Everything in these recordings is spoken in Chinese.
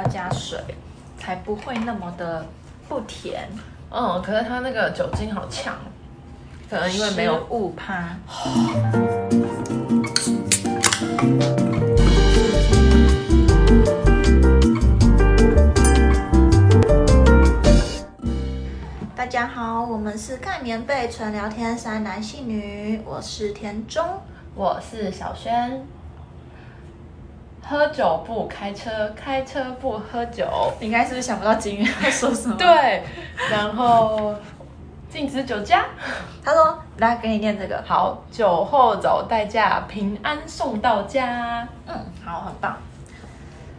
要加水，才不会那么的不甜。嗯，可是它那个酒精好呛，可能因为没有误趴。大家好，我们是盖棉被纯聊天三男性女，我是田中。我是小轩。喝酒不开车，开车不喝酒。你应该是不是想不到金鱼要说什么？对，然后禁止酒驾。他说：“来，给你念这个。好，酒后走代驾，平安送到家。嗯，好，很棒。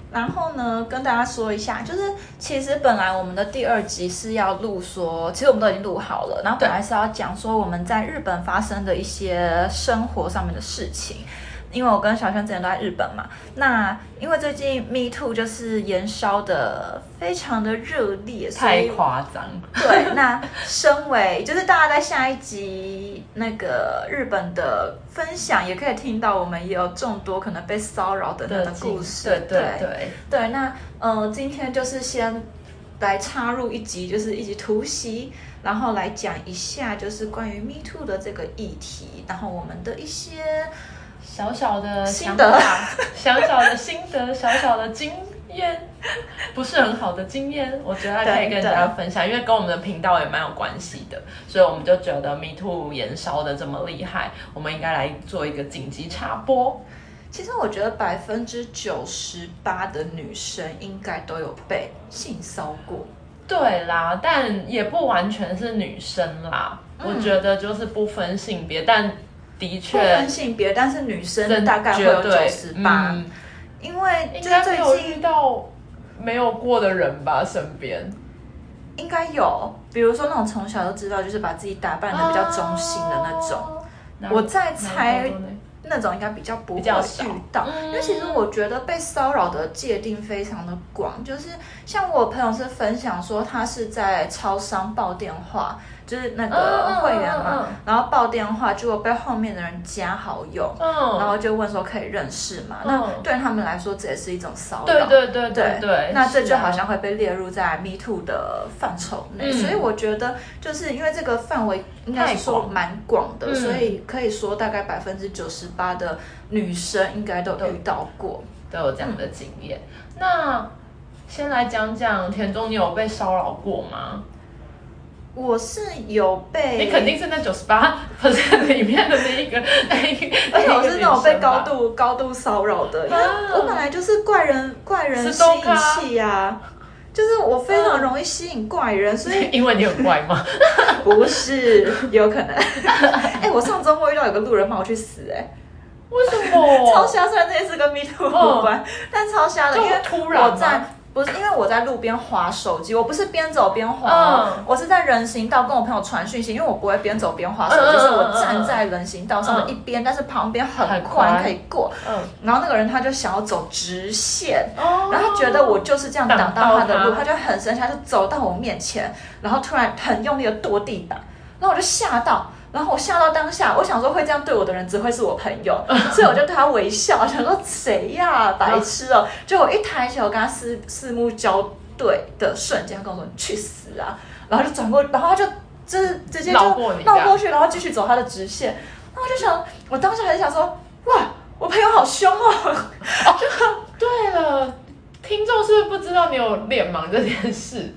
然后呢，跟大家说一下，就是其实本来我们的第二集是要录说，其实我们都已经录好了。然后本来是要讲说我们在日本发生的一些生活上面的事情。因为我跟小轩之前都在日本嘛，那因为最近 Me Too 就是延烧的非常的热烈，太夸张。对，那身为就是大家在下一集那个日本的分享，也可以听到我们也有众多可能被骚扰的那个故事。对对对对，那嗯，今天就是先来插入一集，就是一集突袭，然后来讲一下就是关于 Me Too 的这个议题，然后我们的一些。小小的心得，小小的心得，小小的经验，不是很好的经验，我觉得可以跟大家分享，因为跟我们的频道也蛮有关系的，所以我们就觉得 Me Too 燃烧的这么厉害，我们应该来做一个紧急插播。其实我觉得百分之九十八的女生应该都有被性骚过，对啦，但也不完全是女生啦，我觉得就是不分性别，但。的确，不分性别，但是女生大概会有九十八，因为应该有遇到没有过的人吧，身边。应该有，比如说那种从小就知道就是把自己打扮的比较中性的那种，我在猜那种应该比较不会遇到，因为其实我觉得被骚扰的界定非常的广，就是像我朋友是分享说他是在超商报电话。就是那个会员嘛，然后报电话，结果被后面的人加好友，然后就问说可以认识嘛？那对他们来说这也是一种骚扰。对对对对对。那这就好像会被列入在 Me Too 的范畴内，所以我觉得就是因为这个范围应该是说蛮广的，所以可以说大概百分之九十八的女生应该都遇到过，都有这样的经验。那先来讲讲田中，你有被骚扰过吗？我是有被，你肯定是那九十八里面的那一个，而且我是那种被高度高度骚扰的，因为我本来就是怪人怪人吸引器呀，就是我非常容易吸引怪人，所以 因为你很怪吗？不是，有可能。哎，我上周末遇到有个路人骂我去死，哎，为什么？超瞎，虽然这件事跟 Me Too 无关，但超瞎的，因为突然在。不是因为我在路边划手机，我不是边走边划，我是在人行道跟我朋友传讯息，因为我不会边走边划手机，是我站在人行道上的一边，但是旁边很宽可以过。嗯，然后那个人他就想要走直线，然后他觉得我就是这样挡到他的路，他就很生气，他就走到我面前，然后突然很用力的跺地板，然后我就吓到。然后我吓到当下，我想说会这样对我的人只会是我朋友，所以我就对他微笑，想说谁呀，白痴哦！就我一抬起我跟他四四目交对的瞬间，他跟我说你去死啊！然后就转过，然后他就就是直接就绕过去，然后继续走他的直线。那我就想，我当时还是想说，哇，我朋友好凶哦！对了，听众是不是不知道你有脸盲这件事？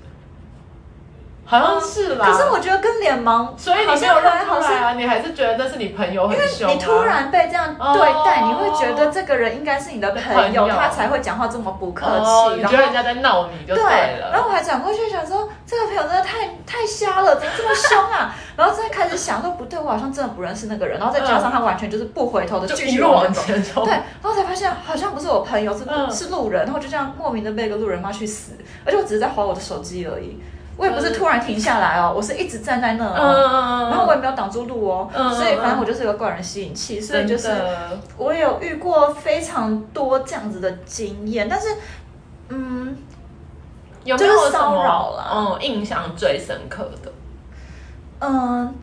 好像是啦，可是我觉得跟脸盲，所以你没有认出来啊，你还是觉得那是你朋友很凶啊。你突然被这样对待，你会觉得这个人应该是你的朋友，他才会讲话这么不客气。你觉得人家在闹你就对了。然后我还转过去想说，这个朋友真的太太瞎了，怎么这么凶啊？然后再开始想说，不对，我好像真的不认识那个人。然后再加上他完全就是不回头的继续往前走，对，然后才发现好像不是我朋友，是是路人。然后就这样莫名的被一个路人骂去死，而且我只是在划我的手机而已。我也不是突然停下来哦，我是一直站在那哦，然后我也没有挡住路哦，所以反正我就是一个怪人吸引器，所以就是我有遇过非常多这样子的经验，但是嗯，有没有骚扰了？嗯，印象最深刻的，嗯，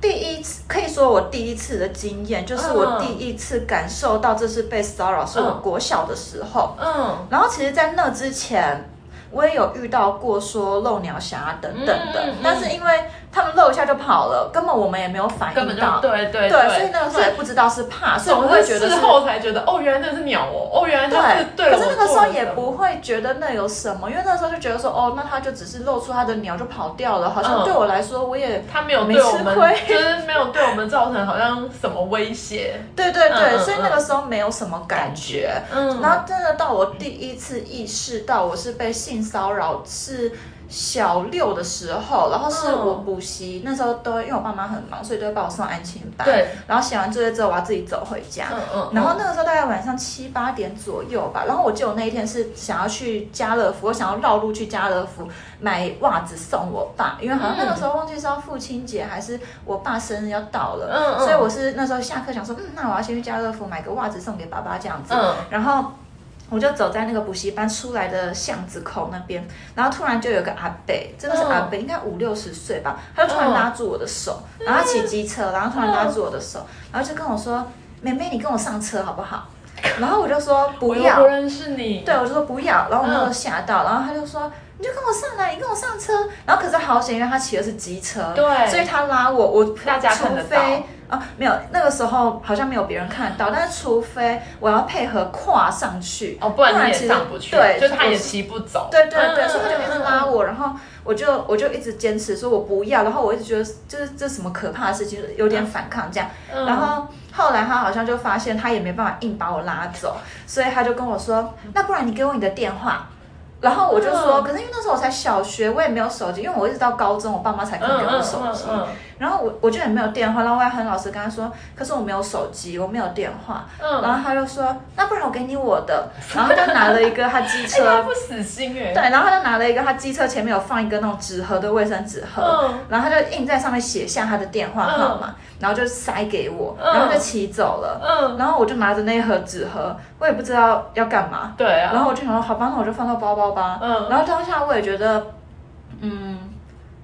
第一次可以说我第一次的经验，就是我第一次感受到这是被骚扰，是我国小的时候。嗯，然后其实，在那之前。我也有遇到过说漏鸟侠等等的，但是因为他们露一下就跑了，根本我们也没有反应到，对对对，所以那个时候也不知道是怕，所以我会觉得事后才觉得哦，原来那是鸟哦，哦原来它是对。可是那个时候也不会觉得那有什么，因为那时候就觉得说哦，那它就只是露出它的鸟就跑掉了，好像对我来说我也它没有对我们就是没有对我们造成好像什么威胁，对对对，所以那个时候没有什么感觉，嗯，然后真的到我第一次意识到我是被性骚扰是。小六的时候，然后是我补习，那时候都因为我爸妈很忙，所以都会把我送安亲班。对。然后写完作业之后，我要自己走回家。嗯嗯。然后那个时候大概晚上七八点左右吧，然后我记得我那一天是想要去家乐福，我想要绕路去家乐福买袜子送我爸，因为好像那个时候忘记是要父亲节还是我爸生日要到了。嗯嗯。所以我是那时候下课想说，嗯，那我要先去家乐福买个袜子送给爸爸这样子。嗯。然后。我就走在那个补习班出来的巷子口那边，然后突然就有个阿伯，真的是阿伯，应该五六十岁吧，他就突然拉住我的手，然后他骑机车，然后突然拉住我的手，然后就跟我说：“妹妹，你跟我上车好不好？” 然后我就说：“不要。”不认识你。对，我就说不要，然后我就吓到，然后他就说：“你就跟我上来，你跟我上车。”然后可是好险，因为他骑的是机车，对，所以他拉我，我大家啊，没有，那个时候好像没有别人看到，但是除非我要配合跨上去，哦，不然你也上不去，对，就他也骑不走，对对对，所以他就一直拉我，然后我就我就一直坚持说我不要，然后我一直觉得就是这什么可怕的事情，有点反抗这样，然后后来他好像就发现他也没办法硬把我拉走，所以他就跟我说，那不然你给我你的电话。然后我就说，可是因为那时候我才小学，我也没有手机，因为我一直到高中，我爸妈才肯给我手机。然后我我就也没有电话，然后我还很老实跟他说，可是我没有手机，我没有电话。然后他就说，那不然我给你我的。然后他就拿了一个他机车，不死心哎。对，然后他就拿了一个他机车前面有放一个那种纸盒的卫生纸盒，然后他就印在上面写下他的电话号码。然后就塞给我，然后就骑走了。嗯，然后我就拿着那一盒纸盒，我也不知道要干嘛。对啊。然后我就想说，好吧，那我就放到包包吧。嗯。然后当下我也觉得，嗯，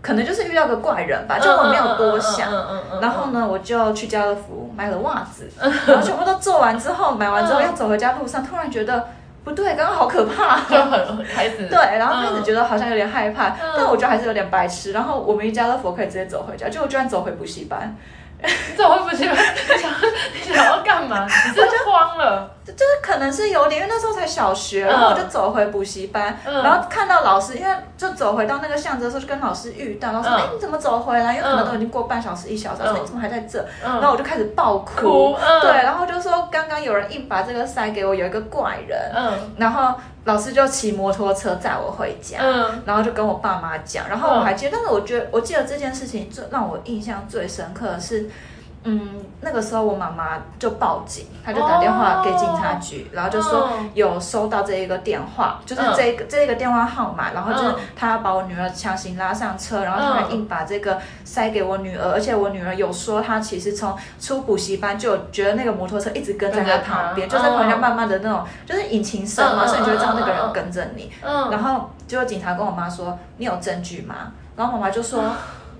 可能就是遇到个怪人吧，就我没有多想。嗯嗯嗯。然后呢，我就去家乐福买了袜子，然后全部都做完之后，买完之后要走回家路上，突然觉得不对，刚刚好可怕，就很开始。对，然后开始觉得好像有点害怕，但我觉得还是有点白痴。然后我们一家乐福可以直接走回家，就我居然走回补习班。你怎么会不去？你想你想要干嘛？你真的慌了。就是可能是有点，因为那时候才小学，然后我就走回补习班，然后看到老师，因为就走回到那个巷子的时候，就跟老师遇到，老师哎你怎么走回来？因为可能都已经过半小时一小时，你怎么还在这？然后我就开始爆哭，对，然后就说刚刚有人硬把这个塞给我，有一个怪人，然后老师就骑摩托车载我回家，然后就跟我爸妈讲，然后我还记得，但是我觉得我记得这件事情最让我印象最深刻的是。嗯，那个时候我妈妈就报警，她就打电话给警察局，然后就说有收到这一个电话，就是这个这一个电话号码，然后就是她要把我女儿强行拉上车，然后他还硬把这个塞给我女儿，而且我女儿有说她其实从出补习班就觉得那个摩托车一直跟在她旁边，就在旁边慢慢的那种，就是引擎声嘛，所以你就会知道那个人跟着你。然后结果警察跟我妈说：“你有证据吗？”然后妈妈就说。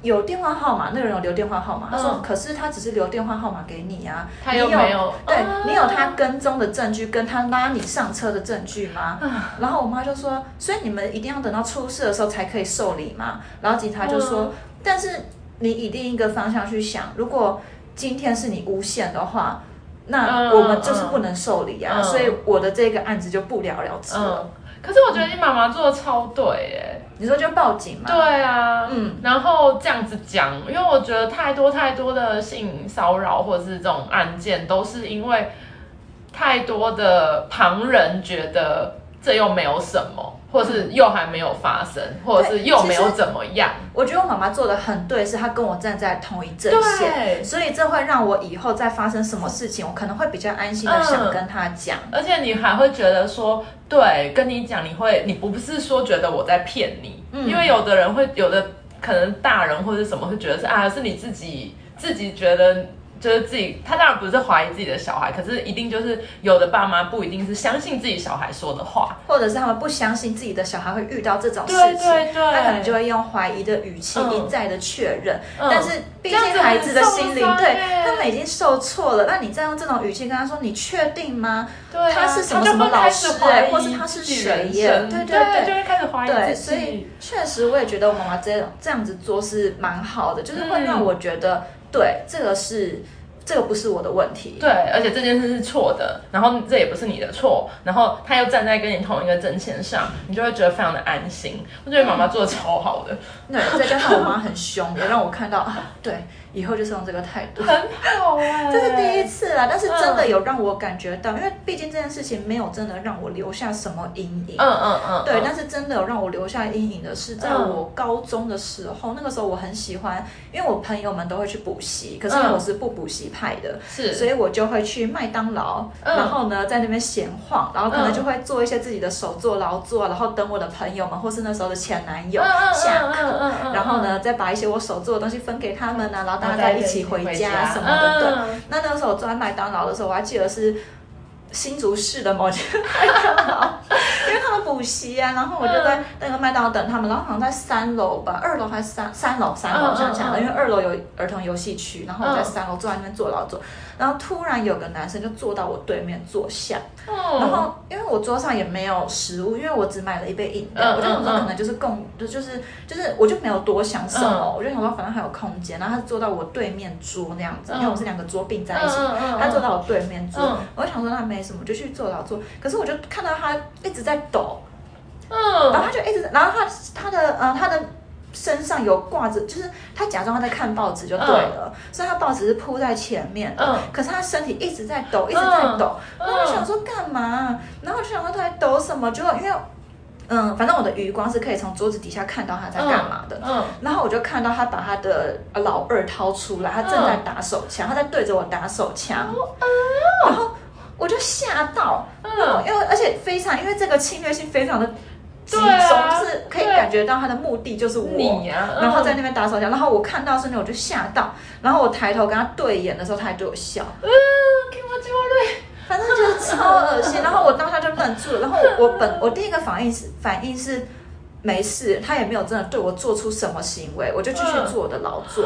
有电话号码，那个人有留电话号码。他说：“可是他只是留电话号码给你啊，你有没有？对你有他跟踪的证据，跟他拉你上车的证据吗？”然后我妈就说：“所以你们一定要等到出事的时候才可以受理嘛？”然后警察就说：“但是你以另一个方向去想，如果今天是你诬陷的话，那我们就是不能受理啊，所以我的这个案子就不了了之了。”可是我觉得你妈妈做的超对耶！你说就报警嘛？对啊，嗯，然后这样子讲，因为我觉得太多太多的性骚扰或者是这种案件，都是因为太多的旁人觉得这又没有什么。或是又还没有发生，或者是又没有怎么样。我觉得我妈妈做的很对，是她跟我站在同一阵线，所以这会让我以后再发生什么事情，我可能会比较安心的想跟她讲。而且你还会觉得说，对，跟你讲，你会，你不是说觉得我在骗你，因为有的人会，有的可能大人或者什么会觉得是啊，是你自己自己觉得就是自己，他当然不是怀疑自己的小孩，可是一定就是有的爸妈不一定是相信自己小孩说的话，或者是他们不相信自己的小孩会遇到这种事情，他可能就会用怀疑的语气一再的确认。但是毕竟孩子的心灵，对他们已经受挫了，那你再用这种语气跟他说，你确定吗？对，他是什么什么老师哎，或是他是谁耶？对对对，就会开始怀疑对，所以确实我也觉得我妈妈这这样子做是蛮好的，就是会让我觉得。对，这个是这个不是我的问题。对，而且这件事是错的，然后这也不是你的错，然后他又站在跟你同一个阵线上，你就会觉得非常的安心。我觉得妈妈做的超好的。对，再加上我妈很凶，也让我看到啊，对。以后就是用这个态度，很好哎，这是第一次啦，但是真的有让我感觉到，因为毕竟这件事情没有真的让我留下什么阴影，嗯嗯嗯，对，但是真的有让我留下阴影的是，在我高中的时候，那个时候我很喜欢，因为我朋友们都会去补习，可是我是不补习派的，是，所以我就会去麦当劳，然后呢在那边闲晃，然后可能就会做一些自己的手作劳作，然后等我的朋友们或是那时候的前男友下课，然后呢再把一些我手做的东西分给他们啊，然后。大家再一起回家什么的，对。那那个时候我坐在麦当劳的时候，我还记得是新竹市的某间 麦当劳，因为他们补习啊，然后我就在那个麦当劳等他们，然后好像在三楼吧，二楼还是三三楼，三楼我想起来了，因为二楼有儿童游戏区，然后我在三楼坐在那边坐劳作。然后突然有个男生就坐到我对面坐下，然后因为我桌上也没有食物，因为我只买了一杯饮料，我就想说可能就是共就就是就是我就没有多想什么，我就想说反正还有空间，然后他坐到我对面桌那样子，因为我是两个桌并在一起，他坐到我对面桌，我就想说那没什么，就去坐到坐，可是我就看到他一直在抖，嗯，然后他就一直，然后他他的呃他的。身上有挂着，就是他假装他在看报纸就对了，所以他报纸是铺在前面的，可是他身体一直在抖，一直在抖。然后我想说干嘛？然后我就想说他在抖什么？结果因为，嗯，反正我的余光是可以从桌子底下看到他在干嘛的。嗯，然后我就看到他把他的老二掏出来，他正在打手枪，他在对着我打手枪。然后我就吓到，嗯，因为而且非常，因为这个侵略性非常的。集中就是可以感觉到他的目的就是我，然后在那边打手枪，然后我看到瞬间我就吓到，然后我抬头跟他对眼的时候，他还对我笑，嗯，给我机会反正就是超恶心，然后我当下就愣住了，然后我本我第一个反应是反应是没事，他也没有真的对我做出什么行为，我就继续做我的劳作，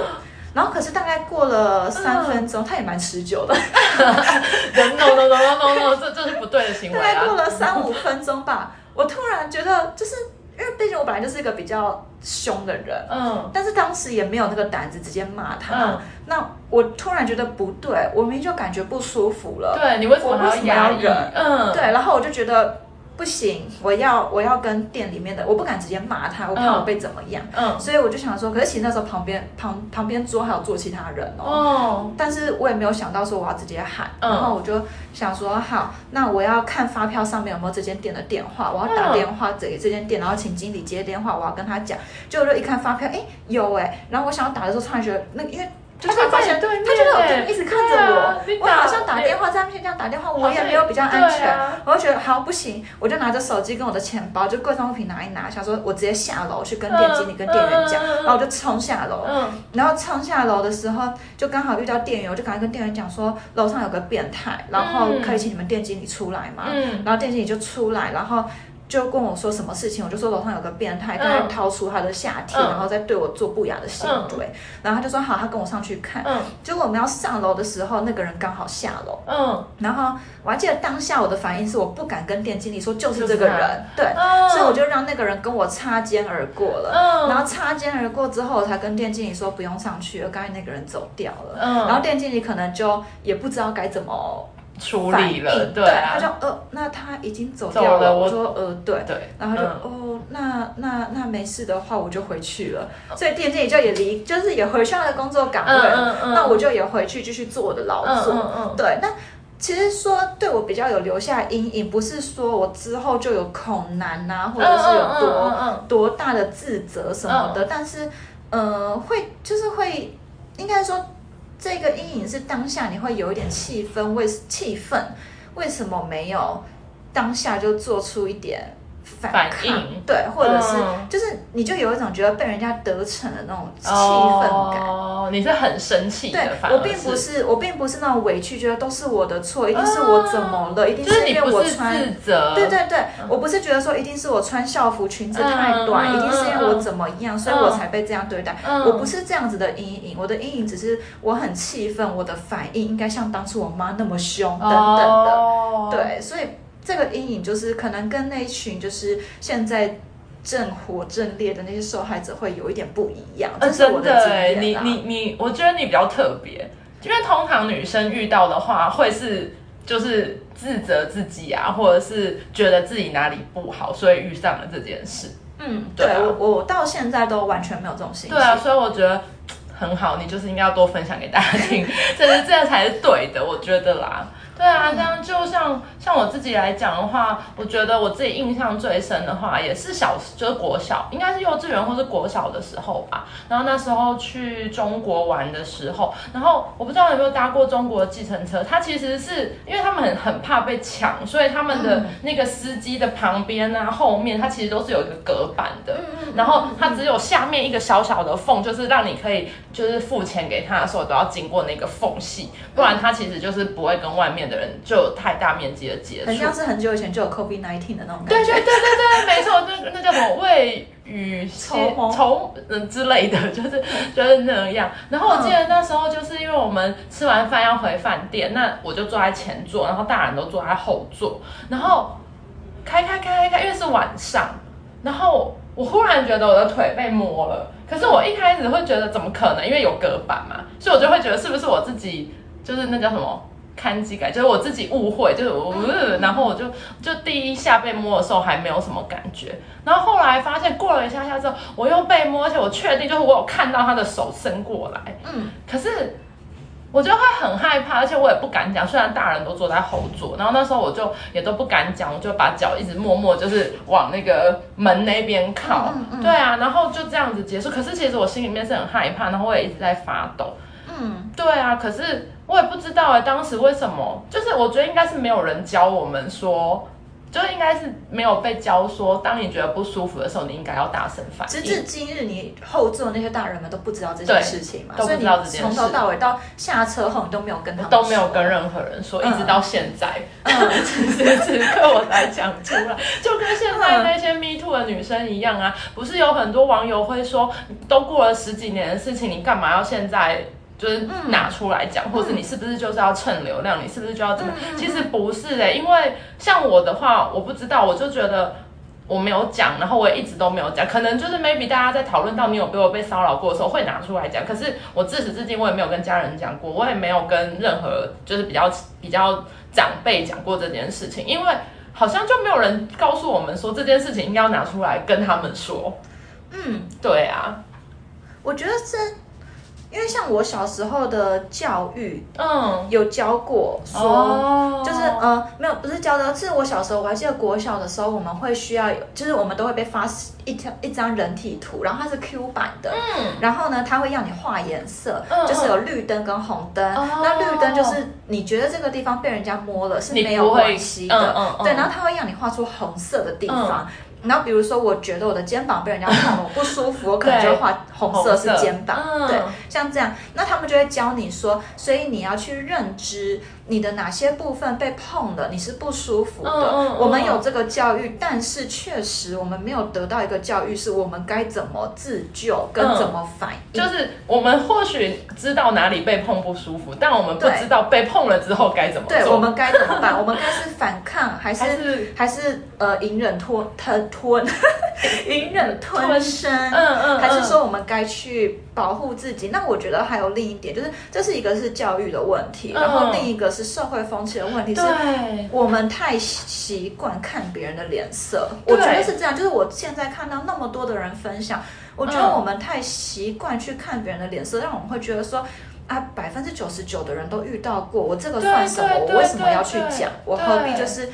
然后可是大概过了三分钟，他也蛮持久的，no no no no no，这这是不对的行为，大概过了三五分钟吧。我突然觉得，就是因为毕竟我本来就是一个比较凶的人，嗯，但是当时也没有那个胆子直接骂他。那我突然觉得不对，我明明就感觉不舒服了。对你为什么要忍？嗯，对，然后我就觉得。不行，我要我要跟店里面的，我不敢直接骂他，我怕我被怎么样。嗯，所以我就想说，可是其实那时候旁边旁旁边桌还有坐其他人哦。哦。但是我也没有想到说我要直接喊，然后我就想说，好，那我要看发票上面有没有这间店的电话，我要打电话给这间店，然后请经理接电话，我要跟他讲。结果就一看发票，哎，有哎，然后我想要打的时候，突然觉得那因为。就是发现，他就有一直看着我，我好像打电话在面前这样打电话，我也没有比较安全，我就觉得好不行，我就拿着手机跟我的钱包，就贵重物品拿一拿，想说我直接下楼去跟店经理跟店员讲，然后我就冲下楼，然后冲下楼的时候就刚好遇到店员，我就赶快跟店员讲说楼上有个变态，然后可以请你们店经理出来嘛，然后店经理就出来，然后。就跟我说什么事情，我就说楼上有个变态，他在掏出他的下体，然后再对我做不雅的行为。然后他就说好，他跟我上去看。结果我们要上楼的时候，那个人刚好下楼。嗯，然后我还记得当下我的反应是，我不敢跟店经理说就是这个人，对，所以我就让那个人跟我擦肩而过了。嗯，然后擦肩而过之后，我才跟店经理说不用上去了，刚才那个人走掉了。嗯，然后店经理可能就也不知道该怎么。处理了，对，他就呃，那他已经走掉了。我说呃，对，对，然后他就哦，那那那没事的话，我就回去了。所以店经理就也离，就是也回去他的工作岗位。嗯嗯那我就也回去继续做我的劳作。嗯嗯对，那其实说对我比较有留下阴影，不是说我之后就有恐难呐，或者是有多多大的自责什么的，但是呃，会就是会应该说。这个阴影是当下你会有一点气氛，为气愤，为什么没有当下就做出一点反抗？对，或者是就是你就有一种觉得被人家得逞的那种气氛感。哦，你是很生气的，我并不是，我并不是那种委屈，觉得都是我的错，一定是我怎么了，一定是因为我穿，对对对，我不是觉得说一定是我穿校服裙子太短，一定是因为我怎么样，所以我才被这样对待，我不是这样子的阴影，我的阴影只是我很气愤，我的反应应该像当初我妈那么凶等等的，对，所以这个阴影就是可能跟那群就是现在。正火正烈的那些受害者会有一点不一样，这是我的经验你你你，我觉得你比较特别，因为通常女生遇到的话，会是就是自责自己啊，或者是觉得自己哪里不好，所以遇上了这件事。嗯，对我我到现在都完全没有这种心情。对啊，所以我觉得很好，你就是应该要多分享给大家听，这是这样才是对的，我觉得啦。对啊，这样就像像我自己来讲的话，我觉得我自己印象最深的话，也是小就是国小，应该是幼稚园或是国小的时候吧。然后那时候去中国玩的时候，然后我不知道有没有搭过中国的计程车，它其实是因为他们很很怕被抢，所以他们的那个司机的旁边啊后面，它其实都是有一个隔板的，然后它只有下面一个小小的缝，就是让你可以就是付钱给他的时候都要经过那个缝隙，不然它其实就是不会跟外面。的人就有太大面积的接触，很像是很久以前就有 COVID nineteen 的那种感觉。对对对对对，没错，那那叫什么未雨绸绸 嗯之类的，就是就是那样。然后我记得那时候就是因为我们吃完饭要回饭店，那我就坐在前座，然后大人都坐在后座，然后开开开开开，因为是晚上，然后我忽然觉得我的腿被摸了，可是我一开始会觉得怎么可能，因为有隔板嘛，所以我就会觉得是不是我自己就是那叫什么？看机感就是我自己误会，就是我，然后我就就第一下被摸的时候还没有什么感觉，然后后来发现过了一下下之后，我又被摸，而且我确定就是我有看到他的手伸过来，嗯，可是我就会很害怕，而且我也不敢讲，虽然大人都坐在后座，然后那时候我就也都不敢讲，我就把脚一直默默就是往那个门那边靠，对啊，然后就这样子结束。可是其实我心里面是很害怕，然后我也一直在发抖，嗯，对啊，可是。我也不知道哎，当时为什么？就是我觉得应该是没有人教我们说，就应该是没有被教说，当你觉得不舒服的时候，你应该要大声反应。直至今日，你后座那些大人们都不知道这件事情嘛？都不知道这件事。从头到尾到下车后，你都没有跟他们都没有跟任何人说，一直到现在，此时此刻我才讲出来，就跟现在那些 Me Too 的女生一样啊！不是有很多网友会说，都过了十几年的事情，你干嘛要现在？就是拿出来讲，或者你是不是就是要蹭流量？你是不是就要怎么？其实不是哎，因为像我的话，我不知道，我就觉得我没有讲，然后我也一直都没有讲。可能就是 maybe 大家在讨论到你有被我被骚扰过的时候，会拿出来讲。可是我自始至今我也没有跟家人讲过，我也没有跟任何就是比较比较长辈讲过这件事情，因为好像就没有人告诉我们说这件事情应该要拿出来跟他们说。嗯，对啊，我觉得这。因为像我小时候的教育，嗯，有教过说，就是呃，没有，不是教的，是我小时候我还记得国小的时候，我们会需要有，就是我们都会被发一条一张人体图，然后它是 Q 版的，嗯，然后呢，它会要你画颜色，就是有绿灯跟红灯，那绿灯就是你觉得这个地方被人家摸了是没有关系的，对，然后它会让你画出红色的地方。然后比如说，我觉得我的肩膀被人家碰了，我不舒服，我可能就画红色是肩膀，对，像这样，那他们就会教你说，所以你要去认知。你的哪些部分被碰了，你是不舒服的？我们有这个教育，但是确实我们没有得到一个教育，是我们该怎么自救跟怎么反应。就是我们或许知道哪里被碰不舒服，但我们不知道被碰了之后该怎么做。对，我们该怎么办？我们该是反抗，还是还是呃隐忍吞吞吞，隐忍吞声？嗯嗯，还是说我们该去保护自己？那我觉得还有另一点，就是这是一个是教育的问题，然后另一个。是社会风气的问题，是我们太习惯看别人的脸色。我觉得是这样，就是我现在看到那么多的人分享，我觉得我们太习惯去看别人的脸色，让我们会觉得说啊，百分之九十九的人都遇到过，我这个算什么？我为什么要去讲？我何必就是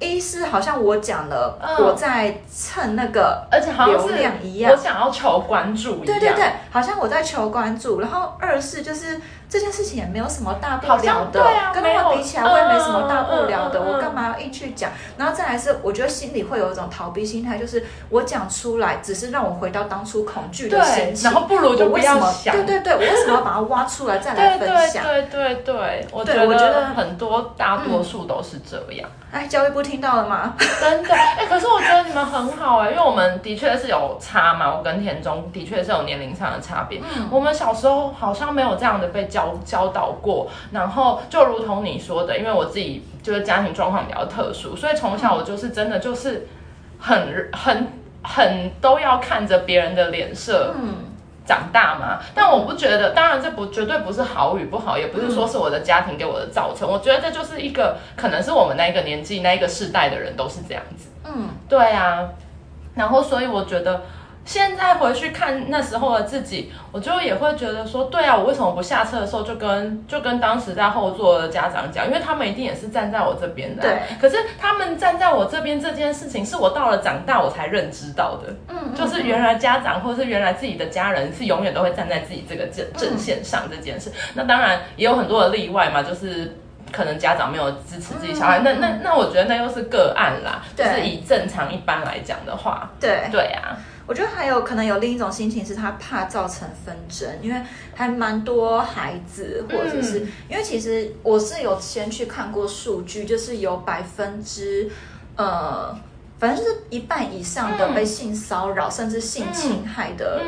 一是好像我讲了，我在蹭那个，而且好像流量一样，我想要求关注一样。对对对，好像我在求关注。然后二是就是这件事情也没有什么大不了的，跟他们比起来我也没什么大不了的，我干嘛要硬去讲？然后再来是，我觉得心里会有一种逃避心态，就是我讲出来只是让我回到当初恐惧的心情，然后不如就不要想。对对对，我为什么要把它挖出来再来分享？对对对，我觉得很多大多数都是这样。哎，教育部听到了吗？真的，哎，可是我觉得你们很好哎，因为我们的确是有差嘛，我跟田中的确是有年龄上的差别。嗯，我们小时候好像没有这样的被教教导过，然后就如同你说的，因为我自己就是家庭状况比较特殊，所以从小我就是真的就是很很很都要看着别人的脸色。嗯。长大嘛，但我不觉得，当然这不绝对不是好与不好，也不是说是我的家庭给我的造成。我觉得这就是一个，可能是我们那一个年纪、那一个世代的人都是这样子。嗯，对啊，然后所以我觉得。现在回去看那时候的自己，我就也会觉得说，对啊，我为什么不下车的时候就跟就跟当时在后座的家长讲，因为他们一定也是站在我这边的。对。可是他们站在我这边这件事情，是我到了长大我才认知到的。嗯。就是原来家长或者是原来自己的家人是永远都会站在自己这个阵阵线上这件事。那当然也有很多的例外嘛，就是可能家长没有支持自己小孩，那那那我觉得那又是个案啦。就是以正常一般来讲的话。对。对啊。我觉得还有可能有另一种心情，是他怕造成纷争，因为还蛮多孩子，或者是因为其实我是有先去看过数据，就是有百分之呃。反正就是一半以上的被性骚扰甚至性侵害的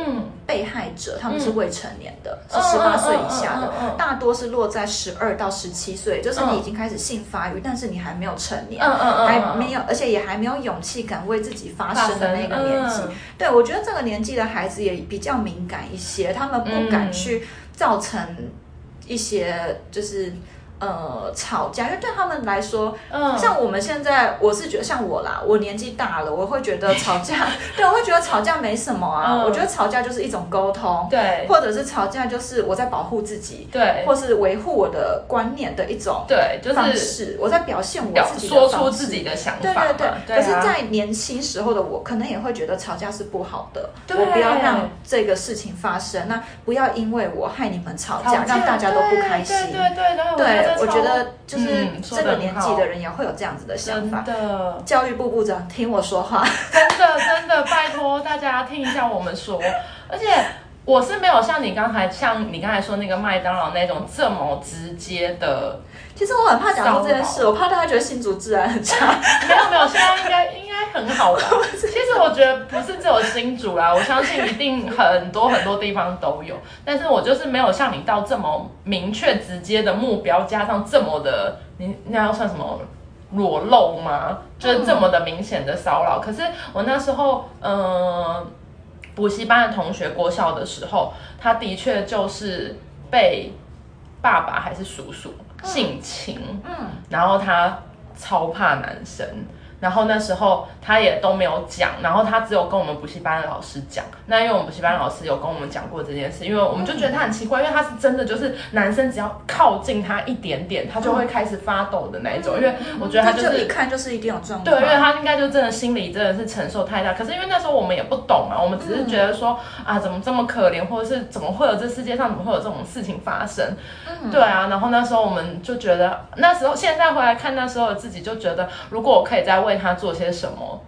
被害者，他们是未成年的，是十八岁以下的，大多是落在十二到十七岁，就是你已经开始性发育，但是你还没有成年，还没有，而且也还没有勇气敢为自己发声的那个年纪。对我觉得这个年纪的孩子也比较敏感一些，他们不敢去造成一些就是。呃，吵架，因为对他们来说，嗯，像我们现在，我是觉得像我啦，我年纪大了，我会觉得 吵架，对，我会觉得吵架没什么啊。我觉得吵架就是一种沟通，对，或者是吵架就是我在保护自己，对，或是维护我的观念的一种，对，就是我在表现我自己说出自己的想法，对对对。可是，在年轻时候的我，可能也会觉得吵架是不好的，我不要让这个事情发生，那不要因为我害你们吵架，让大家都不开心，对对对，对，我觉得。就是这个年纪的人也会有这样子的想法。的，教育部部长听我说话，真的真的拜托大家听一下我们说。而且我是没有像你刚才像你刚才说那个麦当劳那种这么直接的。其实我很怕讲这件事，我怕大家觉得新竹自然很差。没有没有，现在应该应该很好吧？其实我觉得不是只有新竹啦，我相信一定很多很多地方都有。但是我就是没有像你到这么明确直接的目标，加上这么的，你那要算什么裸露吗？就是这么的明显的骚扰。可是我那时候，嗯，补习班的同学过校的时候，他的确就是被爸爸还是叔叔。性情，嗯，然后他超怕男生。然后那时候他也都没有讲，然后他只有跟我们补习班的老师讲。那因为我们补习班老师有跟我们讲过这件事，因为我们就觉得他很奇怪，因为他是真的就是男生只要靠近他一点点，他就会开始发抖的那一种。因为我觉得他就是一看就是一定有状况。对，因为他应该就真的心里真的是承受太大。可是因为那时候我们也不懂嘛，我们只是觉得说啊，怎么这么可怜，或者是怎么会有这世界上怎么会有这种事情发生？对啊，然后那时候我们就觉得，那时候现在回来看那时候的自自己就觉得，如果我可以再为他做些什么，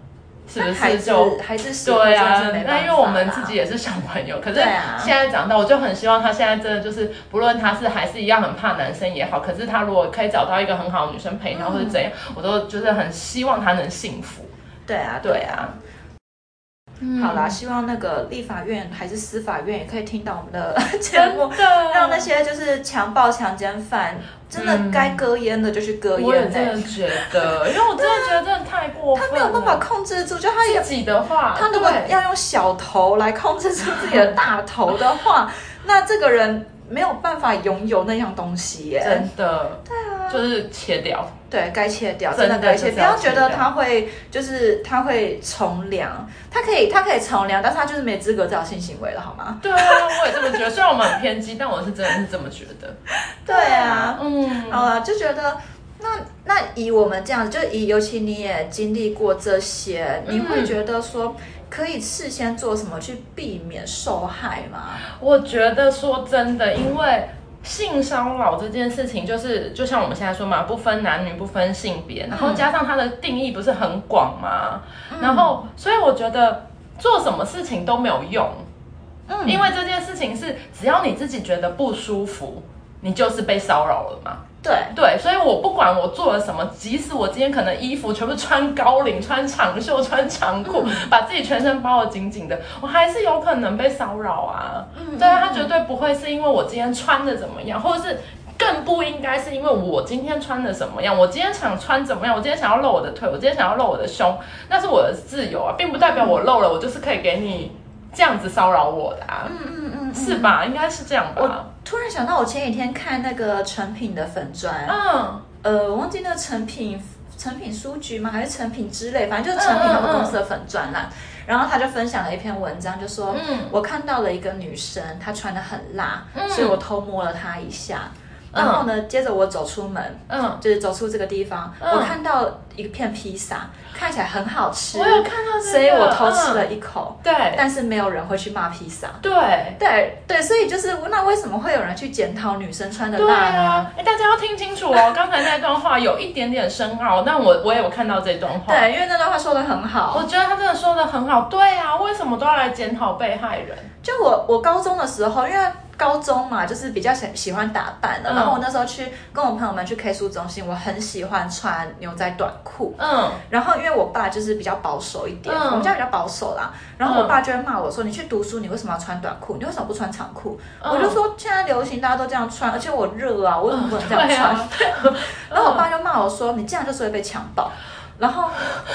是不是就还是对啊？那因为我们自己也是小朋友，可是现在长大，我就很希望他现在真的就是，不论他是还是一样很怕男生也好，可是他如果可以找到一个很好的女生陪他，或者怎样，我都就是很希望他能幸福。对啊，对啊。好啦，希望那个立法院还是司法院也可以听到我们的 节目，让那些就是强暴强奸犯真的该割烟的就去割烟。我也真的觉得，因为我真的觉得真的太过分。他没有办法控制住，就他自己的话，他如果要用小头来控制住自己的大头的话，那这个人。没有办法拥有那样东西耶，真的。对啊，就是切掉。对该切掉，真的该切。不要觉得他会，就是他会从良，他可以，他可以从良，但是他就是没资格造性行为了，好吗？对啊，我也这么觉得。虽然我们很偏激，但我是真的是这么觉得。对啊，嗯，好了，就觉得那那以我们这样，就以尤其你也经历过这些，你会觉得说可以事先做什么去避免受害吗？我觉得说真的，因为性骚扰这件事情，就是就像我们现在说嘛，不分男女，不分性别，然后加上它的定义不是很广嘛？然后，所以我觉得做什么事情都没有用，嗯，因为这件事情是只要你自己觉得不舒服，你就是被骚扰了嘛。对对，所以我不管我做了什么，即使我今天可能衣服全部穿高领、穿长袖、穿长裤，把自己全身包得紧紧的，我还是有可能被骚扰啊。对啊，他绝对不会是因为我今天穿的怎么样，或者是更不应该是因为我今天穿的什么样。我今天想穿怎么样，我今天想要露我的腿，我今天想要露我的胸，那是我的自由啊，并不代表我露了，我就是可以给你这样子骚扰我的啊。嗯嗯嗯，是吧？应该是这样吧。突然想到，我前几天看那个成品的粉砖，嗯，呃，我忘记那个成品成品书局吗？还是成品之类，反正就是成品他们公司的粉砖啦。然后他就分享了一篇文章，就说，嗯，我看到了一个女生，她穿的很辣，所以我偷摸了她一下。然后呢，接着我走出门，嗯，就是走出这个地方，我看到一片披萨，看起来很好吃，我有看到，所以我偷吃了一口，对，但是没有人会去骂披萨，对，对，对，所以就是那为什么会有人去检讨女生穿的辣呢？哎，大家要听清楚哦，刚才那段话有一点点深奥，但我我也有看到这段话，对，因为那段话说的很好，我觉得他真的说的很好，对啊，为什么都要来检讨被害人？就我我高中的时候，因为。高中嘛，就是比较喜喜欢打扮的。然后我那时候去跟我朋友们去 K 书中心，我很喜欢穿牛仔短裤。嗯。然后因为我爸就是比较保守一点，我们家比较保守啦。然后我爸就会骂我说：“你去读书，你为什么要穿短裤？你为什么不穿长裤？”我就说：“现在流行，大家都这样穿，而且我热啊，我为什么不能这样穿？”然后我爸就骂我说：“你这样就是会被强暴。”然后，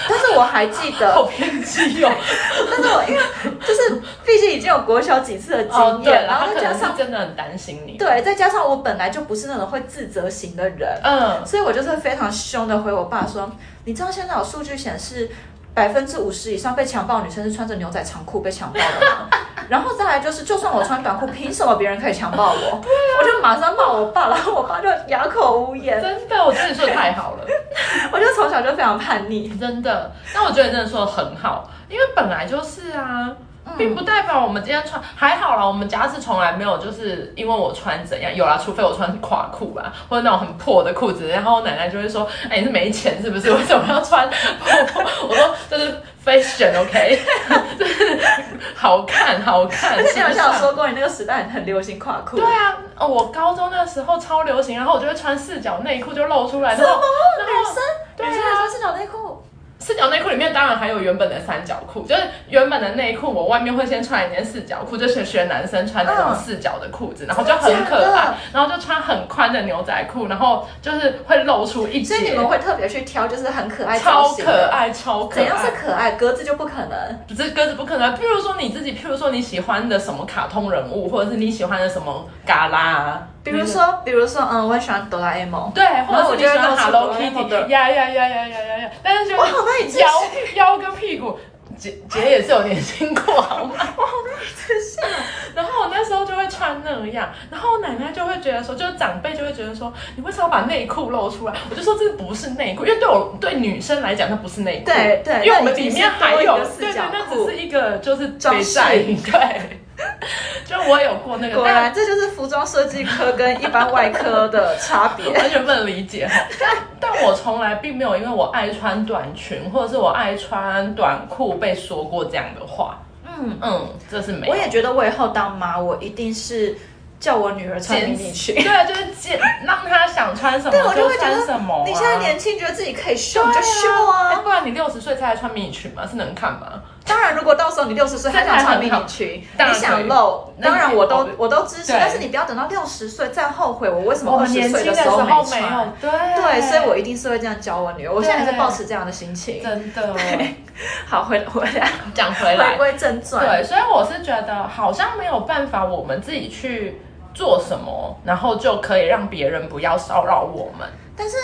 但是我还记得，好偏激哦。但是我因为就是毕竟已经有国小几次的经验，然后再加上真的很担心你，对，再加上我本来就不是那种会自责型的人，嗯，所以我就是非常凶的回我爸说，你知道现在有数据显示。百分之五十以上被强暴女生是穿着牛仔长裤被强暴的吗？然后再来就是，就算我穿短裤，凭什么别人可以强暴我？我就马上骂我爸，然后我爸就哑口无言。真的，我觉得你说的太好了。我就从小就非常叛逆，真的。但我觉得真的说的很好，因为本来就是啊。并不代表我们今天穿还好啦，我们家是从来没有就是因为我穿怎样有啦，除非我穿垮裤吧，或者那种很破的裤子，然后奶奶就会说，哎，你是没钱是不是？为什么要穿？我说这是 fashion，OK，就是好看好看。而且你好像有说过，你那个时代很流行垮裤。对啊，哦，我高中那时候超流行，然后我就会穿四角内裤就露出来。什么？女生？对啊，穿四角内裤。四角内裤里面当然还有原本的三角裤，就是原本的内裤，我外面会先穿一件四角裤，就是学男生穿那种四角的裤子，然后就很可爱，然后就穿很宽的牛仔裤，然后就是会露出一截。所以你们会特别去挑，就是很可爱、超可爱、超可爱。怎样是可爱？格子就不可能，不是格子不可能。譬如说你自己，譬如说你喜欢的什么卡通人物，或者是你喜欢的什么嘎啦。比如说，比如说，嗯，我很喜欢哆啦 A 梦，对，或者我就喜欢 Hello Kitty，呀呀呀呀呀呀呀，但是就腰腰跟屁股，姐姐也是有点辛苦，好吗？我好难自信。然后我那时候就会穿那样，然后我奶奶就会觉得说，就是长辈就会觉得说，你为什么把内裤露出来？我就说这不是内裤，因为对我对女生来讲，它不是内裤，对对，因为我们里面还有，对对，那只是一个就是装饰，对。就我有过那个，果然这就是服装设计科跟一般外科的差别，完全不能理解。但但我从来并没有因为我爱穿短裙或者是我爱穿短裤被说过这样的话。嗯嗯，这是没。我也觉得我以后当妈，我一定是。叫我女儿穿迷你裙，对，就是见让她想穿什么就穿什么。你现在年轻，觉得自己可以秀就秀啊，不然你六十岁才来穿迷你裙吗？是能看吗？当然，如果到时候你六十岁还想穿迷你裙，你想露，当然我都我都支持。但是你不要等到六十岁再后悔，我为什么二十岁的时候没穿？对对，所以我一定是会这样教我女儿。我现在是保持这样的心情，真的。好，回回来讲回来，回归正传。对，所以我是觉得好像没有办法，我们自己去。做什么，然后就可以让别人不要骚扰我们。但是，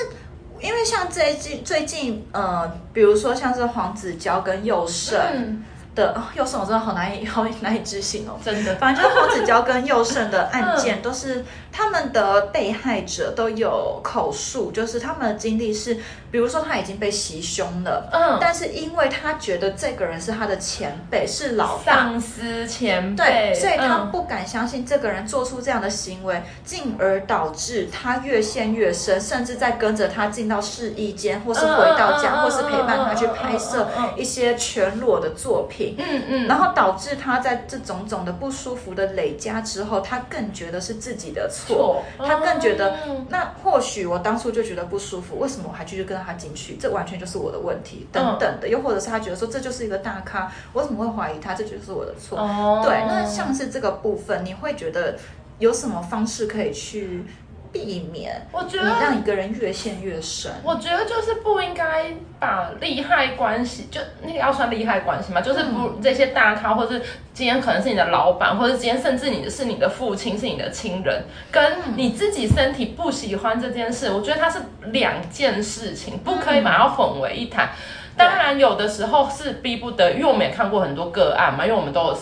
因为像最近最近，呃，比如说像是黄子佼跟佑胜的佑胜，我真的好难以好难以置信哦，真的。反正就是黄子佼跟佑胜的案件，都是他们的被害者都有口述，就是他们的经历是，比如说他已经被袭胸了，嗯，但是因为他觉得这个人是他的前辈，是老上司前辈，对，所以他不敢相信这个人做出这样的行为，进而导致他越陷越深，甚至在跟着他进到试衣间，或是回到家，或是陪伴他去拍摄一些全裸的作品。嗯嗯，然后导致他在这种种的不舒服的累加之后，他更觉得是自己的错，他更觉得那或许我当初就觉得不舒服，为什么我还继续跟他进去？这完全就是我的问题，等等的。又或者是他觉得说这就是一个大咖，我怎么会怀疑他？这就是我的错。对，那像是这个部分，你会觉得有什么方式可以去？避免，我觉得让一个人越陷越深。我觉得就是不应该把利害关系，就那个要算利害关系嘛，就是不这些大咖，或是今天可能是你的老板，或者今天甚至你的是你的父亲，是你的亲人，跟你自己身体不喜欢这件事，我觉得它是两件事情，不可以把它混为一谈。当然，有的时候是逼不得，因为我们也看过很多个案嘛，因为我们都有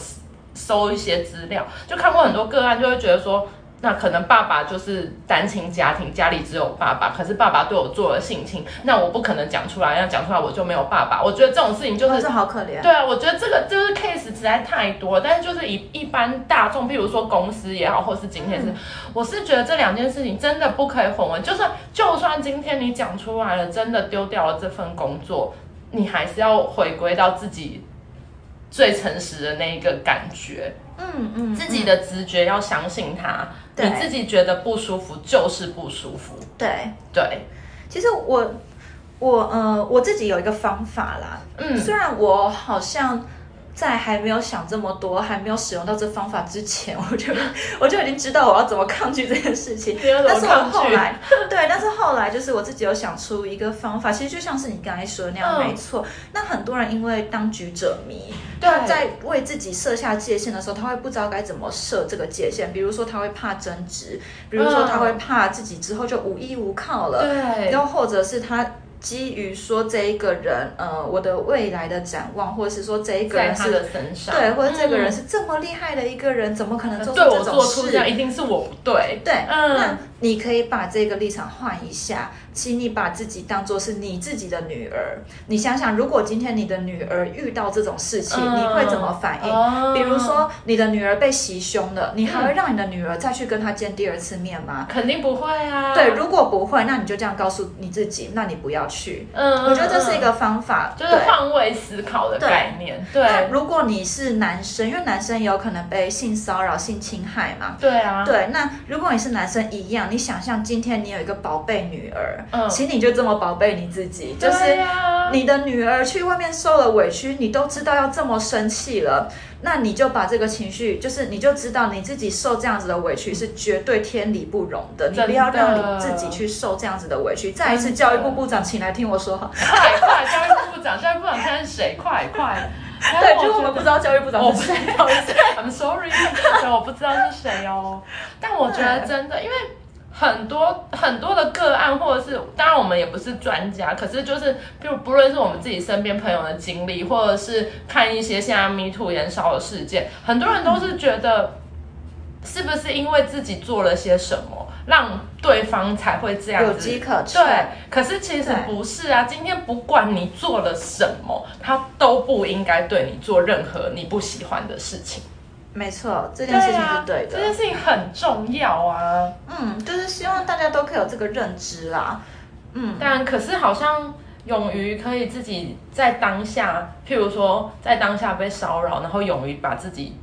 搜一些资料，就看过很多个案，就会觉得说。那可能爸爸就是单亲家庭，家里只有爸爸，可是爸爸对我做了性侵，那我不可能讲出来，要讲出来我就没有爸爸。我觉得这种事情就是好可怜。对啊，我觉得这个就是 case 实在太多，但是就是一一般大众，譬如说公司也好，或是今天是，我是觉得这两件事情真的不可以混为，就是就算今天你讲出来了，真的丢掉了这份工作，你还是要回归到自己最诚实的那一个感觉。嗯嗯，自己的直觉要相信他，你自己觉得不舒服就是不舒服。对对，其实我我呃我自己有一个方法啦，嗯，虽然我好像。在还没有想这么多，还没有使用到这方法之前，我就我就已经知道我要怎么抗拒这件事情。但是我后来，对，但是后来就是我自己有想出一个方法，其实就像是你刚才说的那样，没错。那很多人因为当局者迷，他在为自己设下界限的时候，他会不知道该怎么设这个界限。比如说，他会怕争执；，比如说，他会怕自己之后就无依无靠了。对，又或者是他。基于说这一个人，呃，我的未来的展望，或者是说这一个人是对，或者这个人是这么厉害的一个人，怎么可能做出这种事？一定是我不对。对，嗯。你可以把这个立场换一下，请你把自己当做是你自己的女儿。你想想，如果今天你的女儿遇到这种事情，你会怎么反应？比如说，你的女儿被袭胸了，你还会让你的女儿再去跟她见第二次面吗？肯定不会啊。对，如果不会，那你就这样告诉你自己，那你不要去。嗯，我觉得这是一个方法，就是换位思考的概念。对，如果你是男生，因为男生也有可能被性骚扰、性侵害嘛。对啊。对，那如果你是男生一样。你想象今天你有一个宝贝女儿，嗯，请你就这么宝贝你自己，就是你的女儿去外面受了委屈，你都知道要这么生气了，那你就把这个情绪，就是你就知道你自己受这样子的委屈是绝对天理不容的，你不要让你自己去受这样子的委屈。再一次，教育部部长，请来听我说哈，快快，教育部部长，教育部长现在是谁？快快，对，就是我们不知道教育部长是谁，，I'm sorry，我不知道是谁哦。但我觉得真的，因为。很多很多的个案，或者是当然我们也不是专家，可是就是就不论是我们自己身边朋友的经历，或者是看一些现在 Me Too 燃烧的事件，很多人都是觉得是不是因为自己做了些什么，让对方才会这样子？有机可乘。对，可是其实不是啊。今天不管你做了什么，他都不应该对你做任何你不喜欢的事情。没错，这件事情是对的。这件事情很重要啊。嗯，就是希望大家都可以有这个认知啦。嗯，但可是好像勇于可以自己在当下，譬如说在当下被骚扰，然后勇于把自己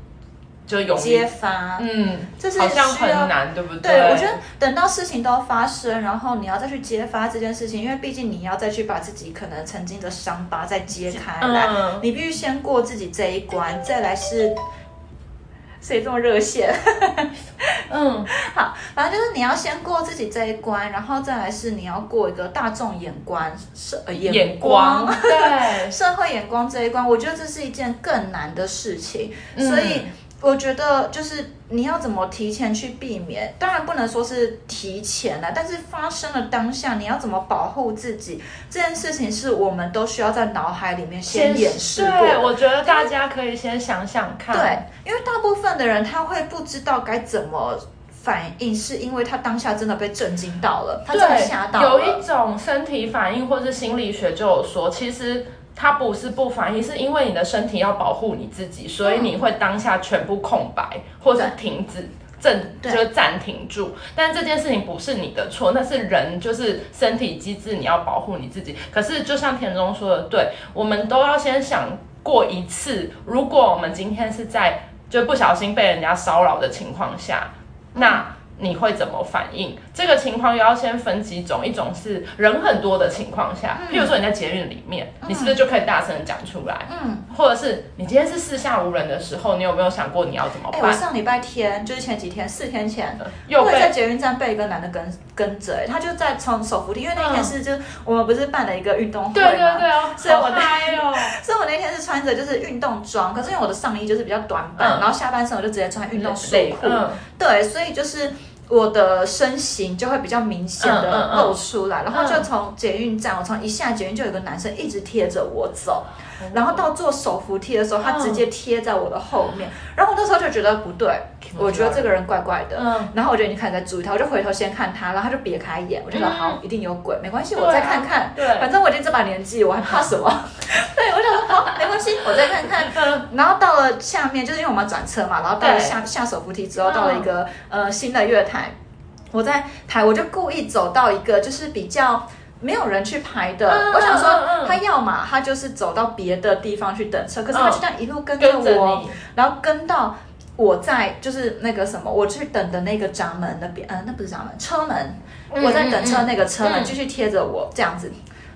就勇于揭发。嗯，这是好像很难，对不对？对，我觉得等到事情都发生，然后你要再去揭发这件事情，因为毕竟你要再去把自己可能曾经的伤疤再揭开来，你必须先过自己这一关，再来是。谁这么热线？嗯，好，反正就是你要先过自己这一关，然后再来是你要过一个大众眼光社眼光，对社会眼光这一关，我觉得这是一件更难的事情，所以。我觉得就是你要怎么提前去避免，当然不能说是提前了，但是发生了当下，你要怎么保护自己，这件事情是我们都需要在脑海里面先演示过。对，我觉得大家可以先想想看。对，因为大部分的人他会不知道该怎么反应，是因为他当下真的被震惊到了，他真的吓到了。有一种身体反应，或是心理学就有说，其实。它不是不反应，是因为你的身体要保护你自己，所以你会当下全部空白，或者停止、暂就暂停住。但这件事情不是你的错，那是人就是身体机制，你要保护你自己。可是就像田中说的，对，我们都要先想过一次，如果我们今天是在就不小心被人家骚扰的情况下，那。你会怎么反应？这个情况又要先分几种，一种是人很多的情况下，譬如说你在捷运里面，你是不是就可以大声讲出来？嗯，或者是你今天是四下无人的时候，你有没有想过你要怎么办？我上礼拜天就是前几天，四天前，又在捷运站被一个男的跟跟着，他就在从手扶梯，因为那天是就我们不是办了一个运动会嘛，对对对哦，所以我那，所以我那天是穿着就是运动装，可是因为我的上衣就是比较短版，然后下半身我就直接穿运动睡裤，对，所以就是。我的身形就会比较明显的露出来，然后就从捷运站，我从一下捷运就有个男生一直贴着我走。然后到做手扶梯的时候，他直接贴在我的后面，然后我那时候就觉得不对，我觉得这个人怪怪的，然后我就已经开始在注意他，我就回头先看他，然后他就别开眼，我就说好，一定有鬼，没关系，我再看看，对，反正我已经这把年纪，我还怕什么？对，我想说好，没关系，我再看看。然后到了下面，就是因为我们要转车嘛，然后到了下下手扶梯之后，到了一个呃新的月台，我在台，我就故意走到一个就是比较。没有人去排的，我想说他要嘛，他就是走到别的地方去等车，可是他就这样一路跟着我，然后跟到我在就是那个什么，我去等的那个闸门那边，嗯，那不是闸门，车门，我在等车那个车门继续贴着我这样子，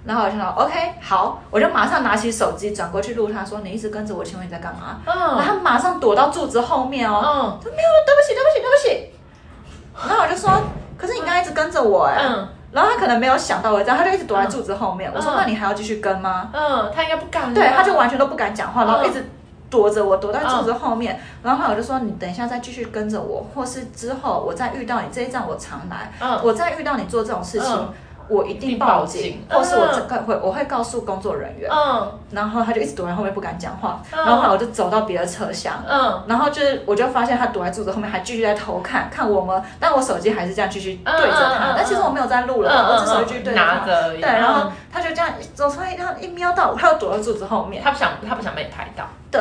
然后我就说 OK 好，我就马上拿起手机转过去录他，说你一直跟着我，请问你在干嘛？然后他马上躲到柱子后面哦，说没有，对不起，对不起，对不起，然后我就说，可是你刚刚一直跟着我哎。然后他可能没有想到我这样，他就一直躲在柱子后面。我说：“那你还要继续跟吗？”嗯，他应该不敢。对，他就完全都不敢讲话，然后一直躲着我，躲在柱子后面。然后我就说：“你等一下再继续跟着我，或是之后我再遇到你这一站我常来，嗯我再遇到你做这种事情。”我一定报警，或是我这个会我会告诉工作人员。嗯，然后他就一直躲在后面不敢讲话。然后后来我就走到别的车厢。嗯，然后就是我就发现他躲在柱子后面，还继续在偷看看我们。但我手机还是这样继续对着他。但其实我没有在录了，我只手机对着他。对，然后他就这样走出来，然后一瞄到我，他又躲在柱子后面。他不想，他不想被你拍到。对，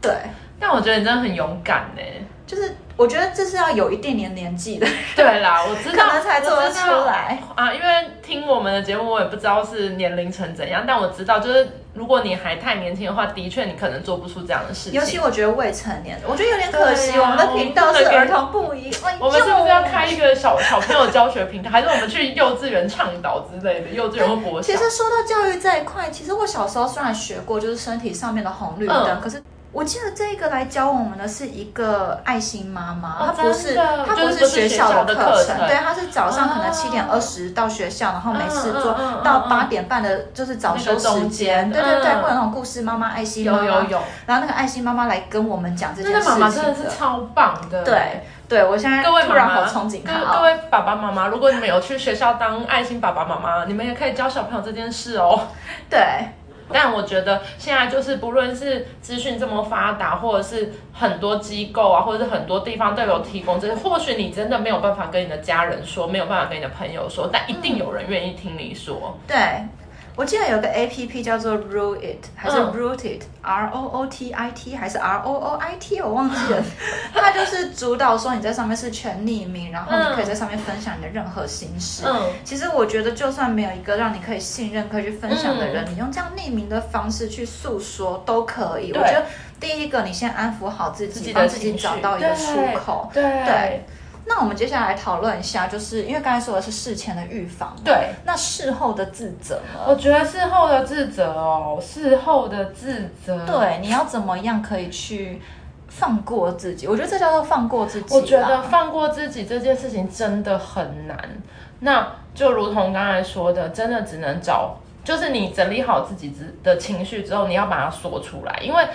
对。但我觉得你真的很勇敢呢。就是我觉得这是要有一定年年纪的，对啦，我知道 才做得出来啊。因为听我们的节目，我也不知道是年龄层怎样，但我知道，就是如果你还太年轻的话，的确你可能做不出这样的事情。尤其我觉得未成年，我觉得有点可惜。我们的频道是儿童不宜，我们是不是要开一个小小朋友教学平台，还是我们去幼稚园倡导之类的？幼稚园或博其实说到教育这一块，其实我小时候虽然学过，就是身体上面的红绿灯，可是。我记得这个来教我们的是一个爱心妈妈，她不是她不是学校的课程，对，她是早上可能七点二十到学校，然后没事做到八点半的，就是早休时间，对对对，会有那种故事妈妈爱心妈妈，有有有，然后那个爱心妈妈来跟我们讲这件事情，妈妈真的是超棒的，对对，我现在各位突然好憧憬她，各位爸爸妈妈，如果你们有去学校当爱心爸爸妈妈，你们也可以教小朋友这件事哦，对。但我觉得现在就是不论是资讯这么发达，或者是很多机构啊，或者是很多地方都有提供这些。或许你真的没有办法跟你的家人说，没有办法跟你的朋友说，但一定有人愿意听你说。对。我记得有个 A P P 叫做 Root It，还是 Rooted，R O O T I T 还是 R O O I T，我忘记了。它就是主导说你在上面是全匿名，然后你可以在上面分享你的任何心事。嗯，其实我觉得就算没有一个让你可以信任、可以去分享的人，你用这样匿名的方式去诉说都可以。我觉得第一个，你先安抚好自己，帮自己找到一个出口。对。那我们接下来讨论一下，就是因为刚才说的是事前的预防，对。那事后的自责，我觉得事后的自责哦，事后的自责，对，你要怎么样可以去放过自己？我觉得这叫做放过自己。我觉得放过自己这件事情真的很难。那就如同刚才说的，真的只能找，就是你整理好自己之的情绪之后，你要把它说出来，因为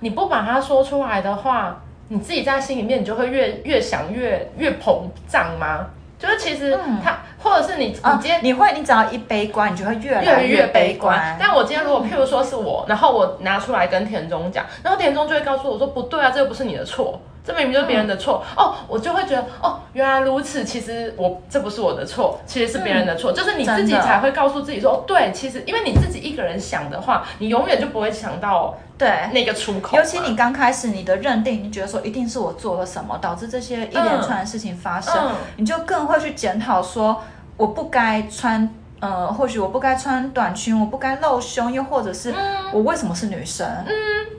你不把它说出来的话。你自己在心里面，你就会越越想越越膨胀吗？就是其实他，或者是你，你今天你会，你只要一悲观，你就会越来越悲观。但我今天如果譬如说是我，然后我拿出来跟田中讲，然后田中就会告诉我说，不对啊，这又不是你的错。这明明就是别人的错哦，我就会觉得哦，原来如此。其实我这不是我的错，其实是别人的错。就是你自己才会告诉自己说，对，其实因为你自己一个人想的话，你永远就不会想到对那个出口。尤其你刚开始你的认定，你觉得说一定是我做了什么导致这些一连串的事情发生，你就更会去检讨说我不该穿。呃，或许我不该穿短裙，我不该露胸，又或者是我为什么是女生？嗯，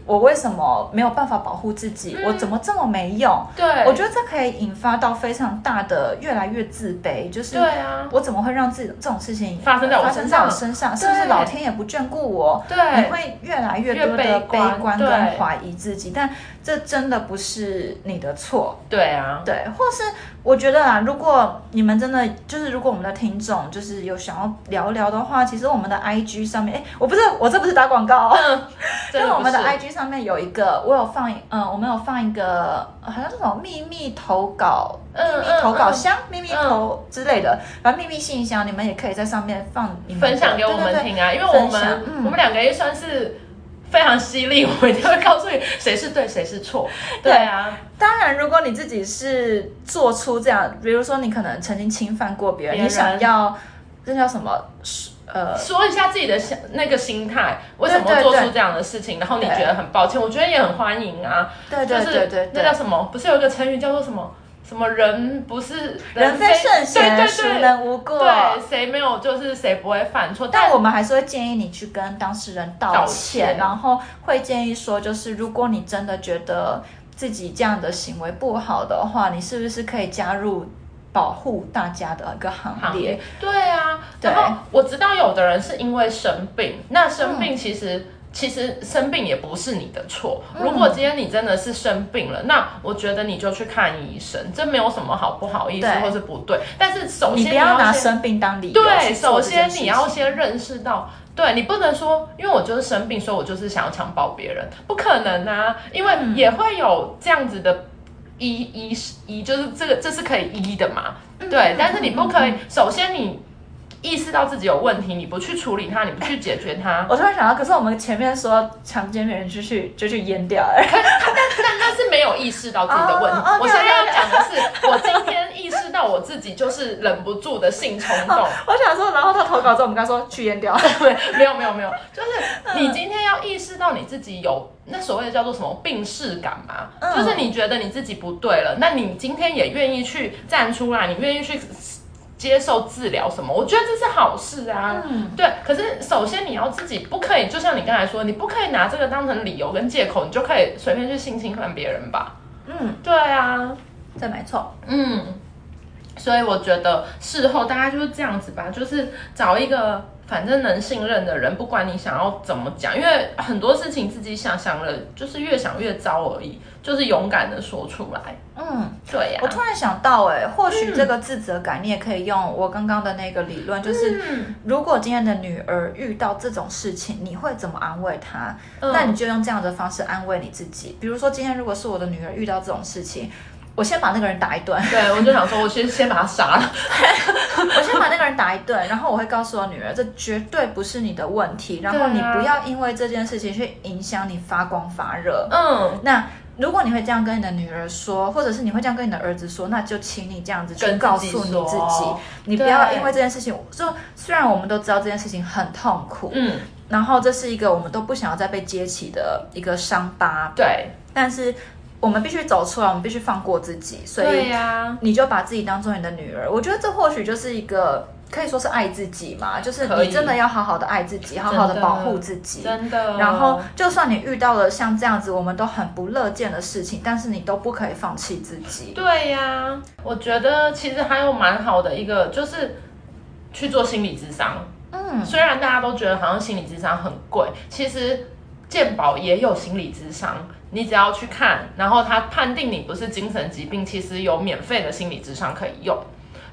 我为什么没有办法保护自己？我怎么这么没用？对，我觉得这可以引发到非常大的越来越自卑，就是对啊，我怎么会让自己这种事情发生在我身上？身上是不是老天也不眷顾我？对，你会越来越多的悲观跟怀疑自己，但这真的不是你的错。对啊，对，或是。我觉得啊，如果你们真的就是，如果我们的听众就是有想要聊聊的话，其实我们的 I G 上面，哎，我不是我这不是打广告，哦 因为我们的 I G 上面有一个，我有放，嗯，我们有放一个好像是什么秘密投稿，秘密投稿箱，秘密投之类的，反正秘密信箱，你们也可以在上面放，分享给我们听啊，因为我们我们两个也算是。非常犀利，我一定会告诉你谁是对，谁是错。对。啊，当然，如果你自己是做出这样，比如说你可能曾经侵犯过别人，你想要这叫什么？呃，说一下自己的想那个心态，为什么做出这样的事情，然后你觉得很抱歉，我觉得也很欢迎啊。对对对对，那叫什么？不是有一个成语叫做什么？什么人不是人非圣贤，孰能无过？对，谁没有就是谁不会犯错。但我们还是会建议你去跟当事人道歉，然后会建议说，就是如果你真的觉得自己这样的行为不好的话，你是不是可以加入保护大家的一个行列？对啊，然后我知道有的人是因为生病，那生病其实。其实生病也不是你的错。如果今天你真的是生病了，那我觉得你就去看医生，这没有什么好不好意思或是不对。但是首先你不要拿生病当理由。对，首先你要先认识到，对你不能说，因为我就是生病，所以我就是想要强暴别人，不可能啊！因为也会有这样子的医医医，就是这个这是可以医的嘛。对，但是你不可以，首先你。意识到自己有问题，你不去处理它，你不去解决它。我突然想到，可是我们前面说强奸别人就去就去阉掉，哎，但但他是没有意识到自己的问题。我现在要讲的是，我今天意识到我自己就是忍不住的性冲动。我想说，然后他投稿之后，我们刚说去阉掉，对，没有没有没有，就是 你今天要意识到你自己有那所谓的叫做什么病逝感嘛，就是你觉得你自己不对了，那你今天也愿意去站出来，你愿意去。接受治疗什么？我觉得这是好事啊。嗯，对。可是首先你要自己不可以，就像你刚才说，你不可以拿这个当成理由跟借口，你就可以随便去性侵犯别人吧。嗯，对啊，这没错。嗯，所以我觉得事后大家就是这样子吧，就是找一个。反正能信任的人，不管你想要怎么讲，因为很多事情自己想想了，就是越想越糟而已。就是勇敢的说出来。嗯，对呀。我突然想到，哎，或许这个自责感，你也可以用我刚刚的那个理论，就是如果今天的女儿遇到这种事情，你会怎么安慰她？那你就用这样的方式安慰你自己。比如说，今天如果是我的女儿遇到这种事情。我先把那个人打一顿。对，我就想说，我先先把他杀了。我先把那个人打一顿，然后我会告诉我女儿，这绝对不是你的问题。然后你不要因为这件事情去影响你发光发热。嗯。那如果你会这样跟你的女儿说，或者是你会这样跟你的儿子说，那就请你这样子去告诉你自己，你不要因为这件事情。就虽然我们都知道这件事情很痛苦，嗯，然后这是一个我们都不想要再被揭起的一个伤疤。对，但是。我们必须走出来，我们必须放过自己，所以你就把自己当做你的女儿。我觉得这或许就是一个可以说是爱自己嘛，就是你真的要好好的爱自己，好好的保护自己。真的。然后，就算你遇到了像这样子我们都很不乐见的事情，但是你都不可以放弃自己。对呀，我觉得其实还有蛮好的一个，就是去做心理智商。嗯，虽然大家都觉得好像心理智商很贵，其实健保也有心理智商。你只要去看，然后他判定你不是精神疾病，其实有免费的心理智商可以用。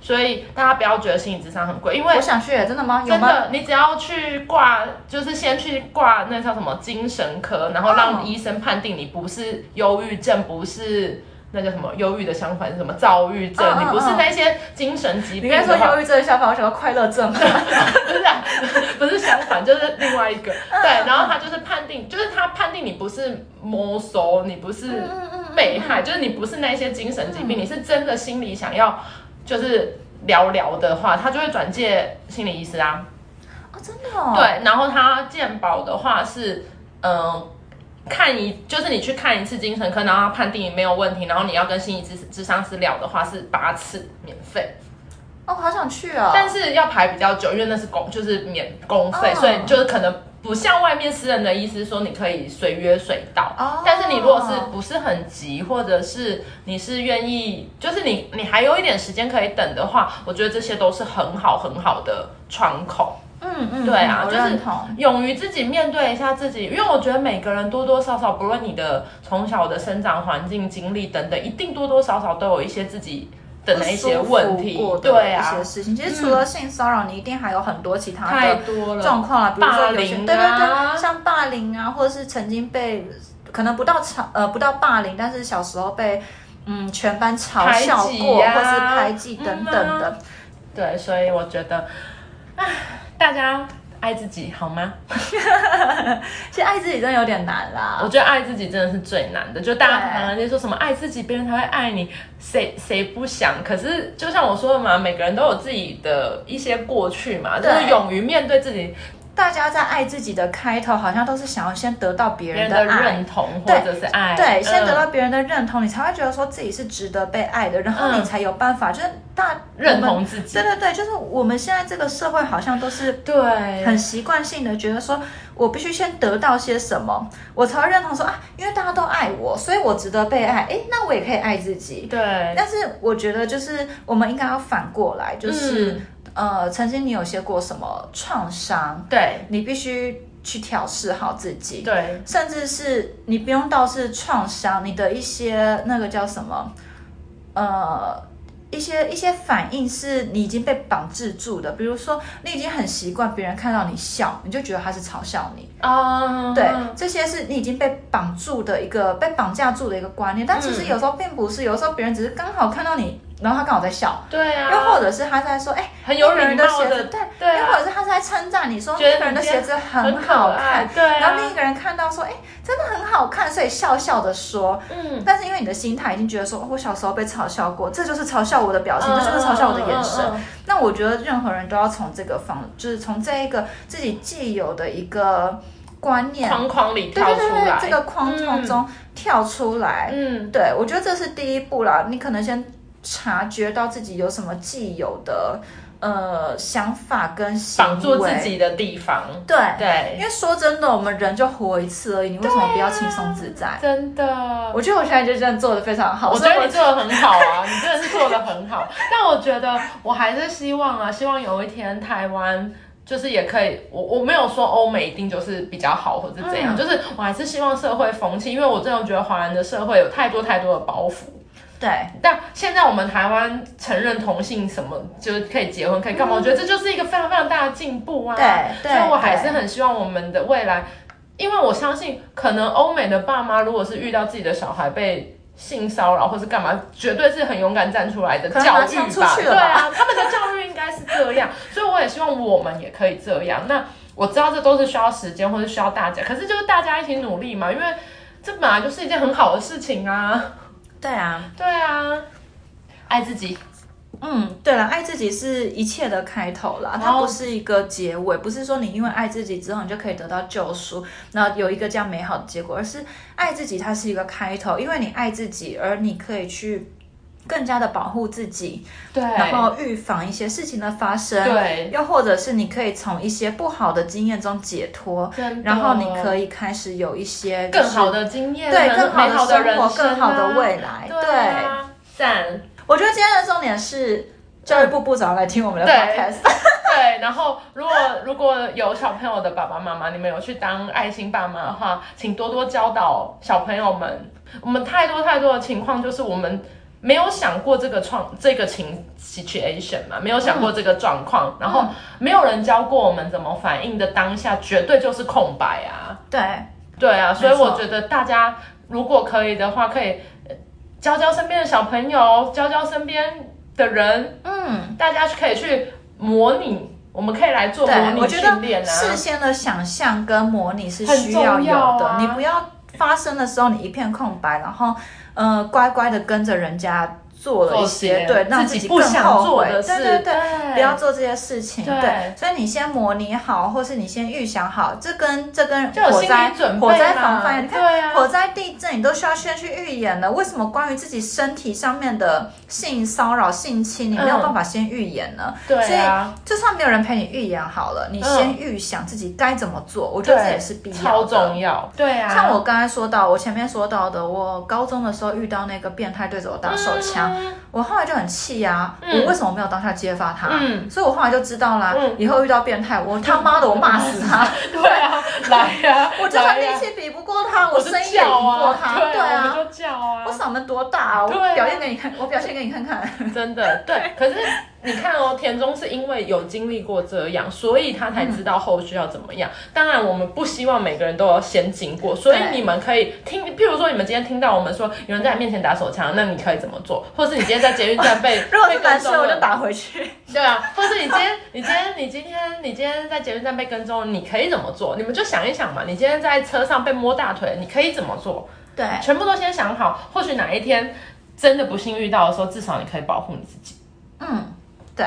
所以大家不要觉得心理智商很贵，因为我想去，真的吗？真的，你只要去挂，就是先去挂那叫什么精神科，然后让医生判定你不是忧郁症，不是。那叫什么？忧郁的相反是什么？躁郁症。你不是那些精神疾病。你该说忧郁症的相反，我想到快乐症。不是，不是相反，就是另外一个。对，然后他就是判定，就是他判定你不是摸索，你不是被害，就是你不是那些精神疾病，你是真的心里想要就是聊聊的话，他就会转介心理医师啊。哦，真的哦。对，然后他健保的话是，嗯。看一就是你去看一次精神科，然后判定你没有问题，然后你要跟心理咨智商师聊的话是八次免费。哦，好想去啊！但是要排比较久，因为那是公就是免公费，所以就是可能不像外面私人的意思说你可以随约随到。哦。但是你如果是不是很急，或者是你是愿意，就是你你还有一点时间可以等的话，我觉得这些都是很好很好的窗口。嗯嗯，对啊，就是勇于自己面对一下自己，因为我觉得每个人多多少少，不论你的从小的生长环境、经历等等，一定多多少少都有一些自己的那些问题，对啊，一些事情。其实除了性骚扰，你一定还有很多其他的状况啊，比如说有些对对对，像霸凌啊，或者是曾经被可能不到嘲呃不到霸凌，但是小时候被嗯全班嘲笑过，或是排挤等等的。对，所以我觉得，唉。大家爱自己好吗？其实爱自己真的有点难啦。我觉得爱自己真的是最难的。就大家常常在说什么爱自己，别人才会爱你，谁谁不想？可是就像我说的嘛，每个人都有自己的一些过去嘛，就是勇于面对自己。大家在爱自己的开头，好像都是想要先得到别人的认同，或者是爱，对，先得到别人的认同，你才会觉得说自己是值得被爱的，然后你才有办法，就是大认同自己。对对对，就是我们现在这个社会好像都是对很习惯性的觉得说，我必须先得到些什么，我才会认同说啊，因为大家都爱我，所以我值得被爱。哎，那我也可以爱自己。对，但是我觉得就是我们应该要反过来，就是。呃，曾经你有些过什么创伤？对，你必须去调试好自己。对，甚至是你不用到是创伤，你的一些那个叫什么？呃。一些一些反应是你已经被绑制住的，比如说你已经很习惯别人看到你笑，你就觉得他是嘲笑你啊。对，这些是你已经被绑住的一个被绑架住的一个观念，但其实有时候并不是，有时候别人只是刚好看到你，然后他刚好在笑。对啊。又或者是他在说，哎，很有人的鞋子，对对。又或者是他在称赞你说那个人的鞋子很好看，对。然后另一个人看到说，哎，真的很好看，所以笑笑的说，嗯。但是因为你的心态已经觉得说，我小时候被嘲笑过，这就是嘲笑。我的表情，这就是嘲笑我的眼神。那我觉得任何人都要从这个方，就是从这一个自己既有的一个观念框框里跳出来，这个框框中跳出来。嗯，对，我觉得这是第一步啦。你可能先察觉到自己有什么既有的。呃，想法跟绑住自己的地方，对对，因为说真的，我们人就活一次而已，你为什么不要轻松自在？真的，我觉得我现在就这样做的非常好。我觉得你做的很好啊，你真的是做的很好。但我觉得我还是希望啊，希望有一天台湾就是也可以，我我没有说欧美一定就是比较好或者怎样，就是我还是希望社会风气，因为我真的觉得华人的社会有太多太多的包袱。对，但现在我们台湾承认同性什么，就是可以结婚，可以干嘛？我觉得这就是一个非常非常大的进步啊！对，所以我还是很希望我们的未来，因为我相信，可能欧美的爸妈如果是遇到自己的小孩被性骚扰或是干嘛，绝对是很勇敢站出来的教育吧？对啊，他们的教育应该是这样，所以我也希望我们也可以这样。那我知道这都是需要时间或者需要大家，可是就是大家一起努力嘛，因为这本来就是一件很好的事情啊。对啊，对啊，爱自己，嗯，对了，爱自己是一切的开头啦，它不是一个结尾，不是说你因为爱自己之后你就可以得到救赎，那有一个这样美好的结果，而是爱自己它是一个开头，因为你爱自己，而你可以去。更加的保护自己，对，然后预防一些事情的发生，对，又或者是你可以从一些不好的经验中解脱，然后你可以开始有一些更好的经验，对，更好的生活，更好的未来，对，赞。我觉得今天的重点是教育部部长来听我们的 podcast，对，然后如果如果有小朋友的爸爸妈妈，你们有去当爱心爸妈的话，请多多教导小朋友们。我们太多太多的情况就是我们。没有想过这个创这个情 situation 嘛，没有想过这个状况，然后没有人教过我们怎么反应的当下，绝对就是空白啊。对，对啊，所以我觉得大家如果可以的话，可以教教身边的小朋友，教教身边的人，嗯，大家可以去模拟，我们可以来做模拟训练啊。事先的想象跟模拟是需要有的，你不要发生的时候你一片空白，然后。嗯，乖乖的跟着人家。做了一些对，让自己更后悔。对对对，不要做这些事情。对，所以你先模拟好，或是你先预想好，这跟这跟火灾火灾防范，你看火灾地震，你都需要先去预演了。为什么关于自己身体上面的性骚扰、性侵，你没有办法先预演呢？对啊，就算没有人陪你预演好了，你先预想自己该怎么做，我觉得这也是必要的。超重要。对啊，像我刚才说到，我前面说到的，我高中的时候遇到那个变态对着我打手枪。我后来就很气呀，我为什么没有当下揭发他？所以我后来就知道啦，以后遇到变态，我他妈的我骂死他。对啊，来呀！我就算力气比不过他，我声音也比不过他。对啊，我就叫啊！我嗓门多大啊！我表现给你看，我表现给你看看。真的，对，可是。你看哦，田中是因为有经历过这样，所以他才知道后续要怎么样。当然，我们不希望每个人都要先经过，所以你们可以听，譬如说，你们今天听到我们说有人在你面前打手枪，那你可以怎么做？或者是你今天在捷运站被 如果是男生，我就打回去。对啊，或是你今天，你今天，你今天，你今天在捷运站被跟踪，你可以怎么做？你们就想一想嘛。你今天在车上被摸大腿，你可以怎么做？对，全部都先想好。或许哪一天真的不幸遇到的时候，至少你可以保护你自己。嗯，对。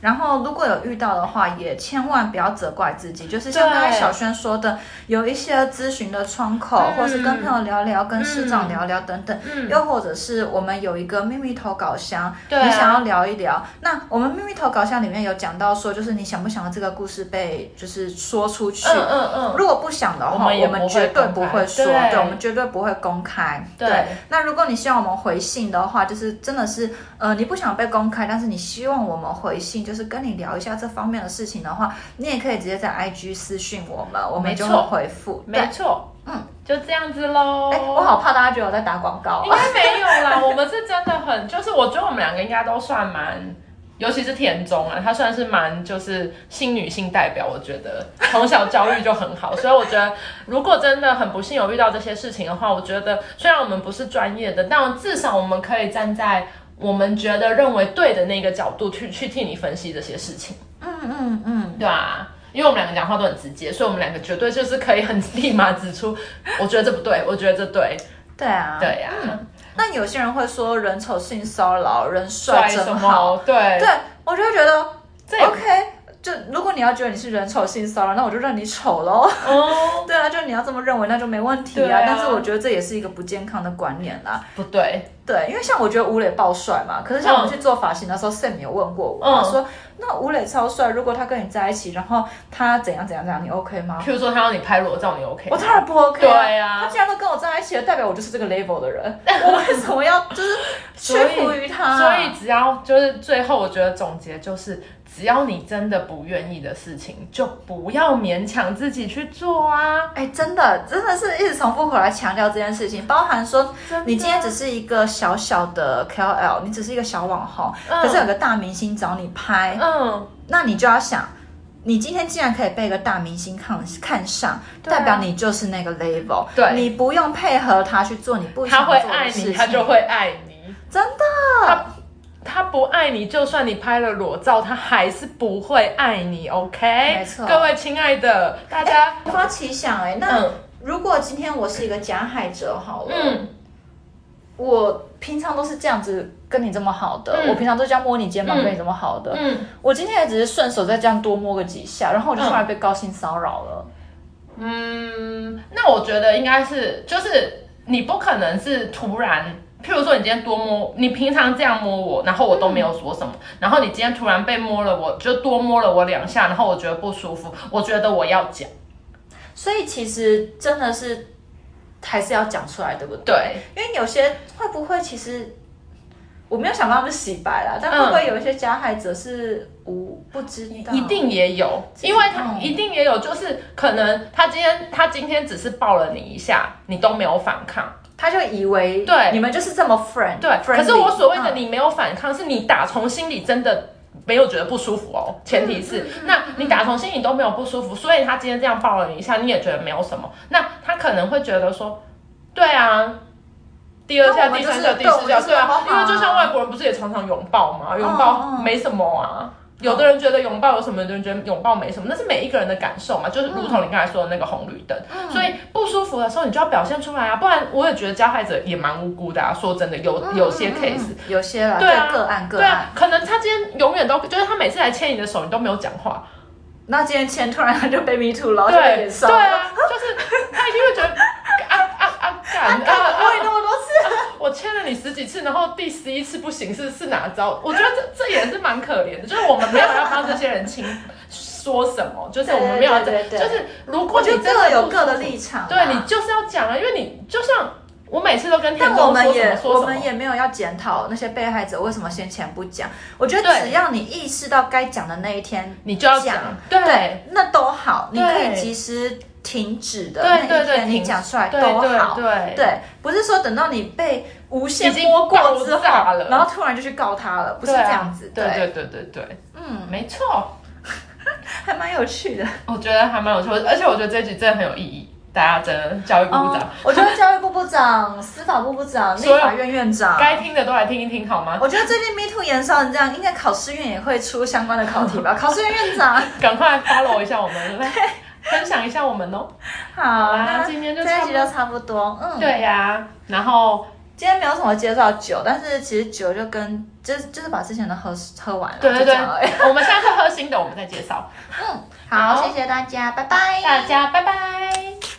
然后如果有遇到的话，也千万不要责怪自己，就是像刚才小轩说的，有一些咨询的窗口，或是跟朋友聊聊，跟师长聊聊等等，又或者是我们有一个秘密投稿箱，你想要聊一聊，那我们秘密投稿箱里面有讲到说，就是你想不想这个故事被就是说出去？嗯嗯嗯。如果不想的话，我们绝对不会说，对，我们绝对不会公开。对。那如果你希望我们回信的话，就是真的是，呃，你不想被公开，但是你希望我们回信。就是跟你聊一下这方面的事情的话，你也可以直接在 IG 私讯我们，我们就会回复。没错，嗯，就这样子喽。哎，我好怕大家觉得我在打广告。应该没有啦，我们是真的很，就是我觉得我们两个应该都算蛮，尤其是田中啊，他算是蛮就是新女性代表。我觉得从小教育就很好，所以我觉得如果真的很不幸有遇到这些事情的话，我觉得虽然我们不是专业的，但至少我们可以站在。我们觉得认为对的那个角度去去替你分析这些事情，嗯嗯嗯，对啊，因为我们两个讲话都很直接，所以我们两个绝对就是可以很立马指出，我觉得这不对，我觉得这对，对啊，对呀。那有些人会说人丑性骚扰，人帅真好，对。对，我就觉得 OK，就如果你要觉得你是人丑性骚扰，那我就让你丑喽。哦，对啊，就你要这么认为，那就没问题啊。但是我觉得这也是一个不健康的观念啦。不对。对，因为像我觉得吴磊爆帅嘛，可是像我们去做发型的时候，Sam 有问过我，他说：“那吴磊超帅，如果他跟你在一起，然后他怎样怎样怎样，你 OK 吗？”譬如说他让你拍裸照，你 OK？我当然不 OK。对呀，他既然都跟我在一起了，代表我就是这个 level 的人，我为什么要就是屈服于他？所以只要就是最后，我觉得总结就是。只要你真的不愿意的事情，就不要勉强自己去做啊！哎，真的，真的是一直重复回来强调这件事情，包含说，你今天只是一个小小的 KOL，你只是一个小网红，可是有个大明星找你拍，嗯，那你就要想，你今天既然可以被一个大明星看看上，代表你就是那个 level，对，你不用配合他去做你不想做的事情，他就会爱你，真的。他不爱你，就算你拍了裸照，他还是不会爱你。OK，没错。各位亲爱的，大家发奇想哎，那如果今天我是一个假海者，好了，嗯，我平常都是这样子跟你这么好的，我平常都这样摸你肩膀跟你这么好的，嗯，我今天也只是顺手再这样多摸个几下，然后我就突然被高薪骚扰了。嗯，那我觉得应该是，就是你不可能是突然。譬如说，你今天多摸，你平常这样摸我，然后我都没有说什么，然后你今天突然被摸了，我就多摸了我两下，然后我觉得不舒服，我觉得我要讲。所以其实真的是还是要讲出来，对不对？对，因为有些会不会其实我没有想到他们洗白了，但会不会有一些加害者是无不知道？一定也有，因为他一定也有，就是可能他今天他今天只是抱了你一下，你都没有反抗。他就以为对你们就是这么 friend，对。可是我所谓的你没有反抗，是你打从心里真的没有觉得不舒服哦。前提是，那你打从心里都没有不舒服，所以他今天这样抱了你一下，你也觉得没有什么。那他可能会觉得说，对啊，第二下、第三下、第四下，对啊，因为就像外国人不是也常常拥抱吗？拥抱没什么啊。有的人觉得拥抱有什么，有的人觉得拥抱没什么，那是每一个人的感受嘛，就是如同你刚才说的那个红绿灯，所以不舒服的时候你就要表现出来啊，不然我也觉得加害者也蛮无辜的啊。说真的，有有些 case，有些啦，对个案个案，可能他今天永远都就是他每次来牵你的手，你都没有讲话，那今天牵突然他就被 me too 了，对对啊，就是他一定会觉得啊啊啊，敢啊，我 那么多次，我签了你十几次，然后第十一次不行，是是哪招？我觉得这这也是蛮可怜的，就是我们没有要帮这些人清说什么，就是我们没有，就是如果你真的有各的立场，对你就是要讲啊，因为你就像我每次都跟但我们也我们也没有要检讨那些被害者为什么先前不讲，我觉得只要你意识到该讲的那一天，你就要讲，对，那都好，你可以及时。停止的那一天，你讲出来都好，对，不是说等到你被无限摸过之后，然后突然就去告他了，不是这样子，对对。对对对，嗯，没错，还蛮有趣的，我觉得还蛮有趣，而且我觉得这局真的很有意义，大家真的教育部部长，我觉得教育部部长、司法部部长、立法院院长，该听的都来听一听好吗？我觉得最近 Me Too 延烧成这样，应该考试院也会出相关的考题吧？考试院院长，赶快 follow 一下我们，对。分享一下我们哦，好啦，今天就这一集就差不多，嗯，对呀，然后今天没有什么介绍酒，但是其实酒就跟就就是把之前的喝喝完了，对对对，我们下次喝新的，我们再介绍，嗯，好，谢谢大家，拜拜，大家拜拜。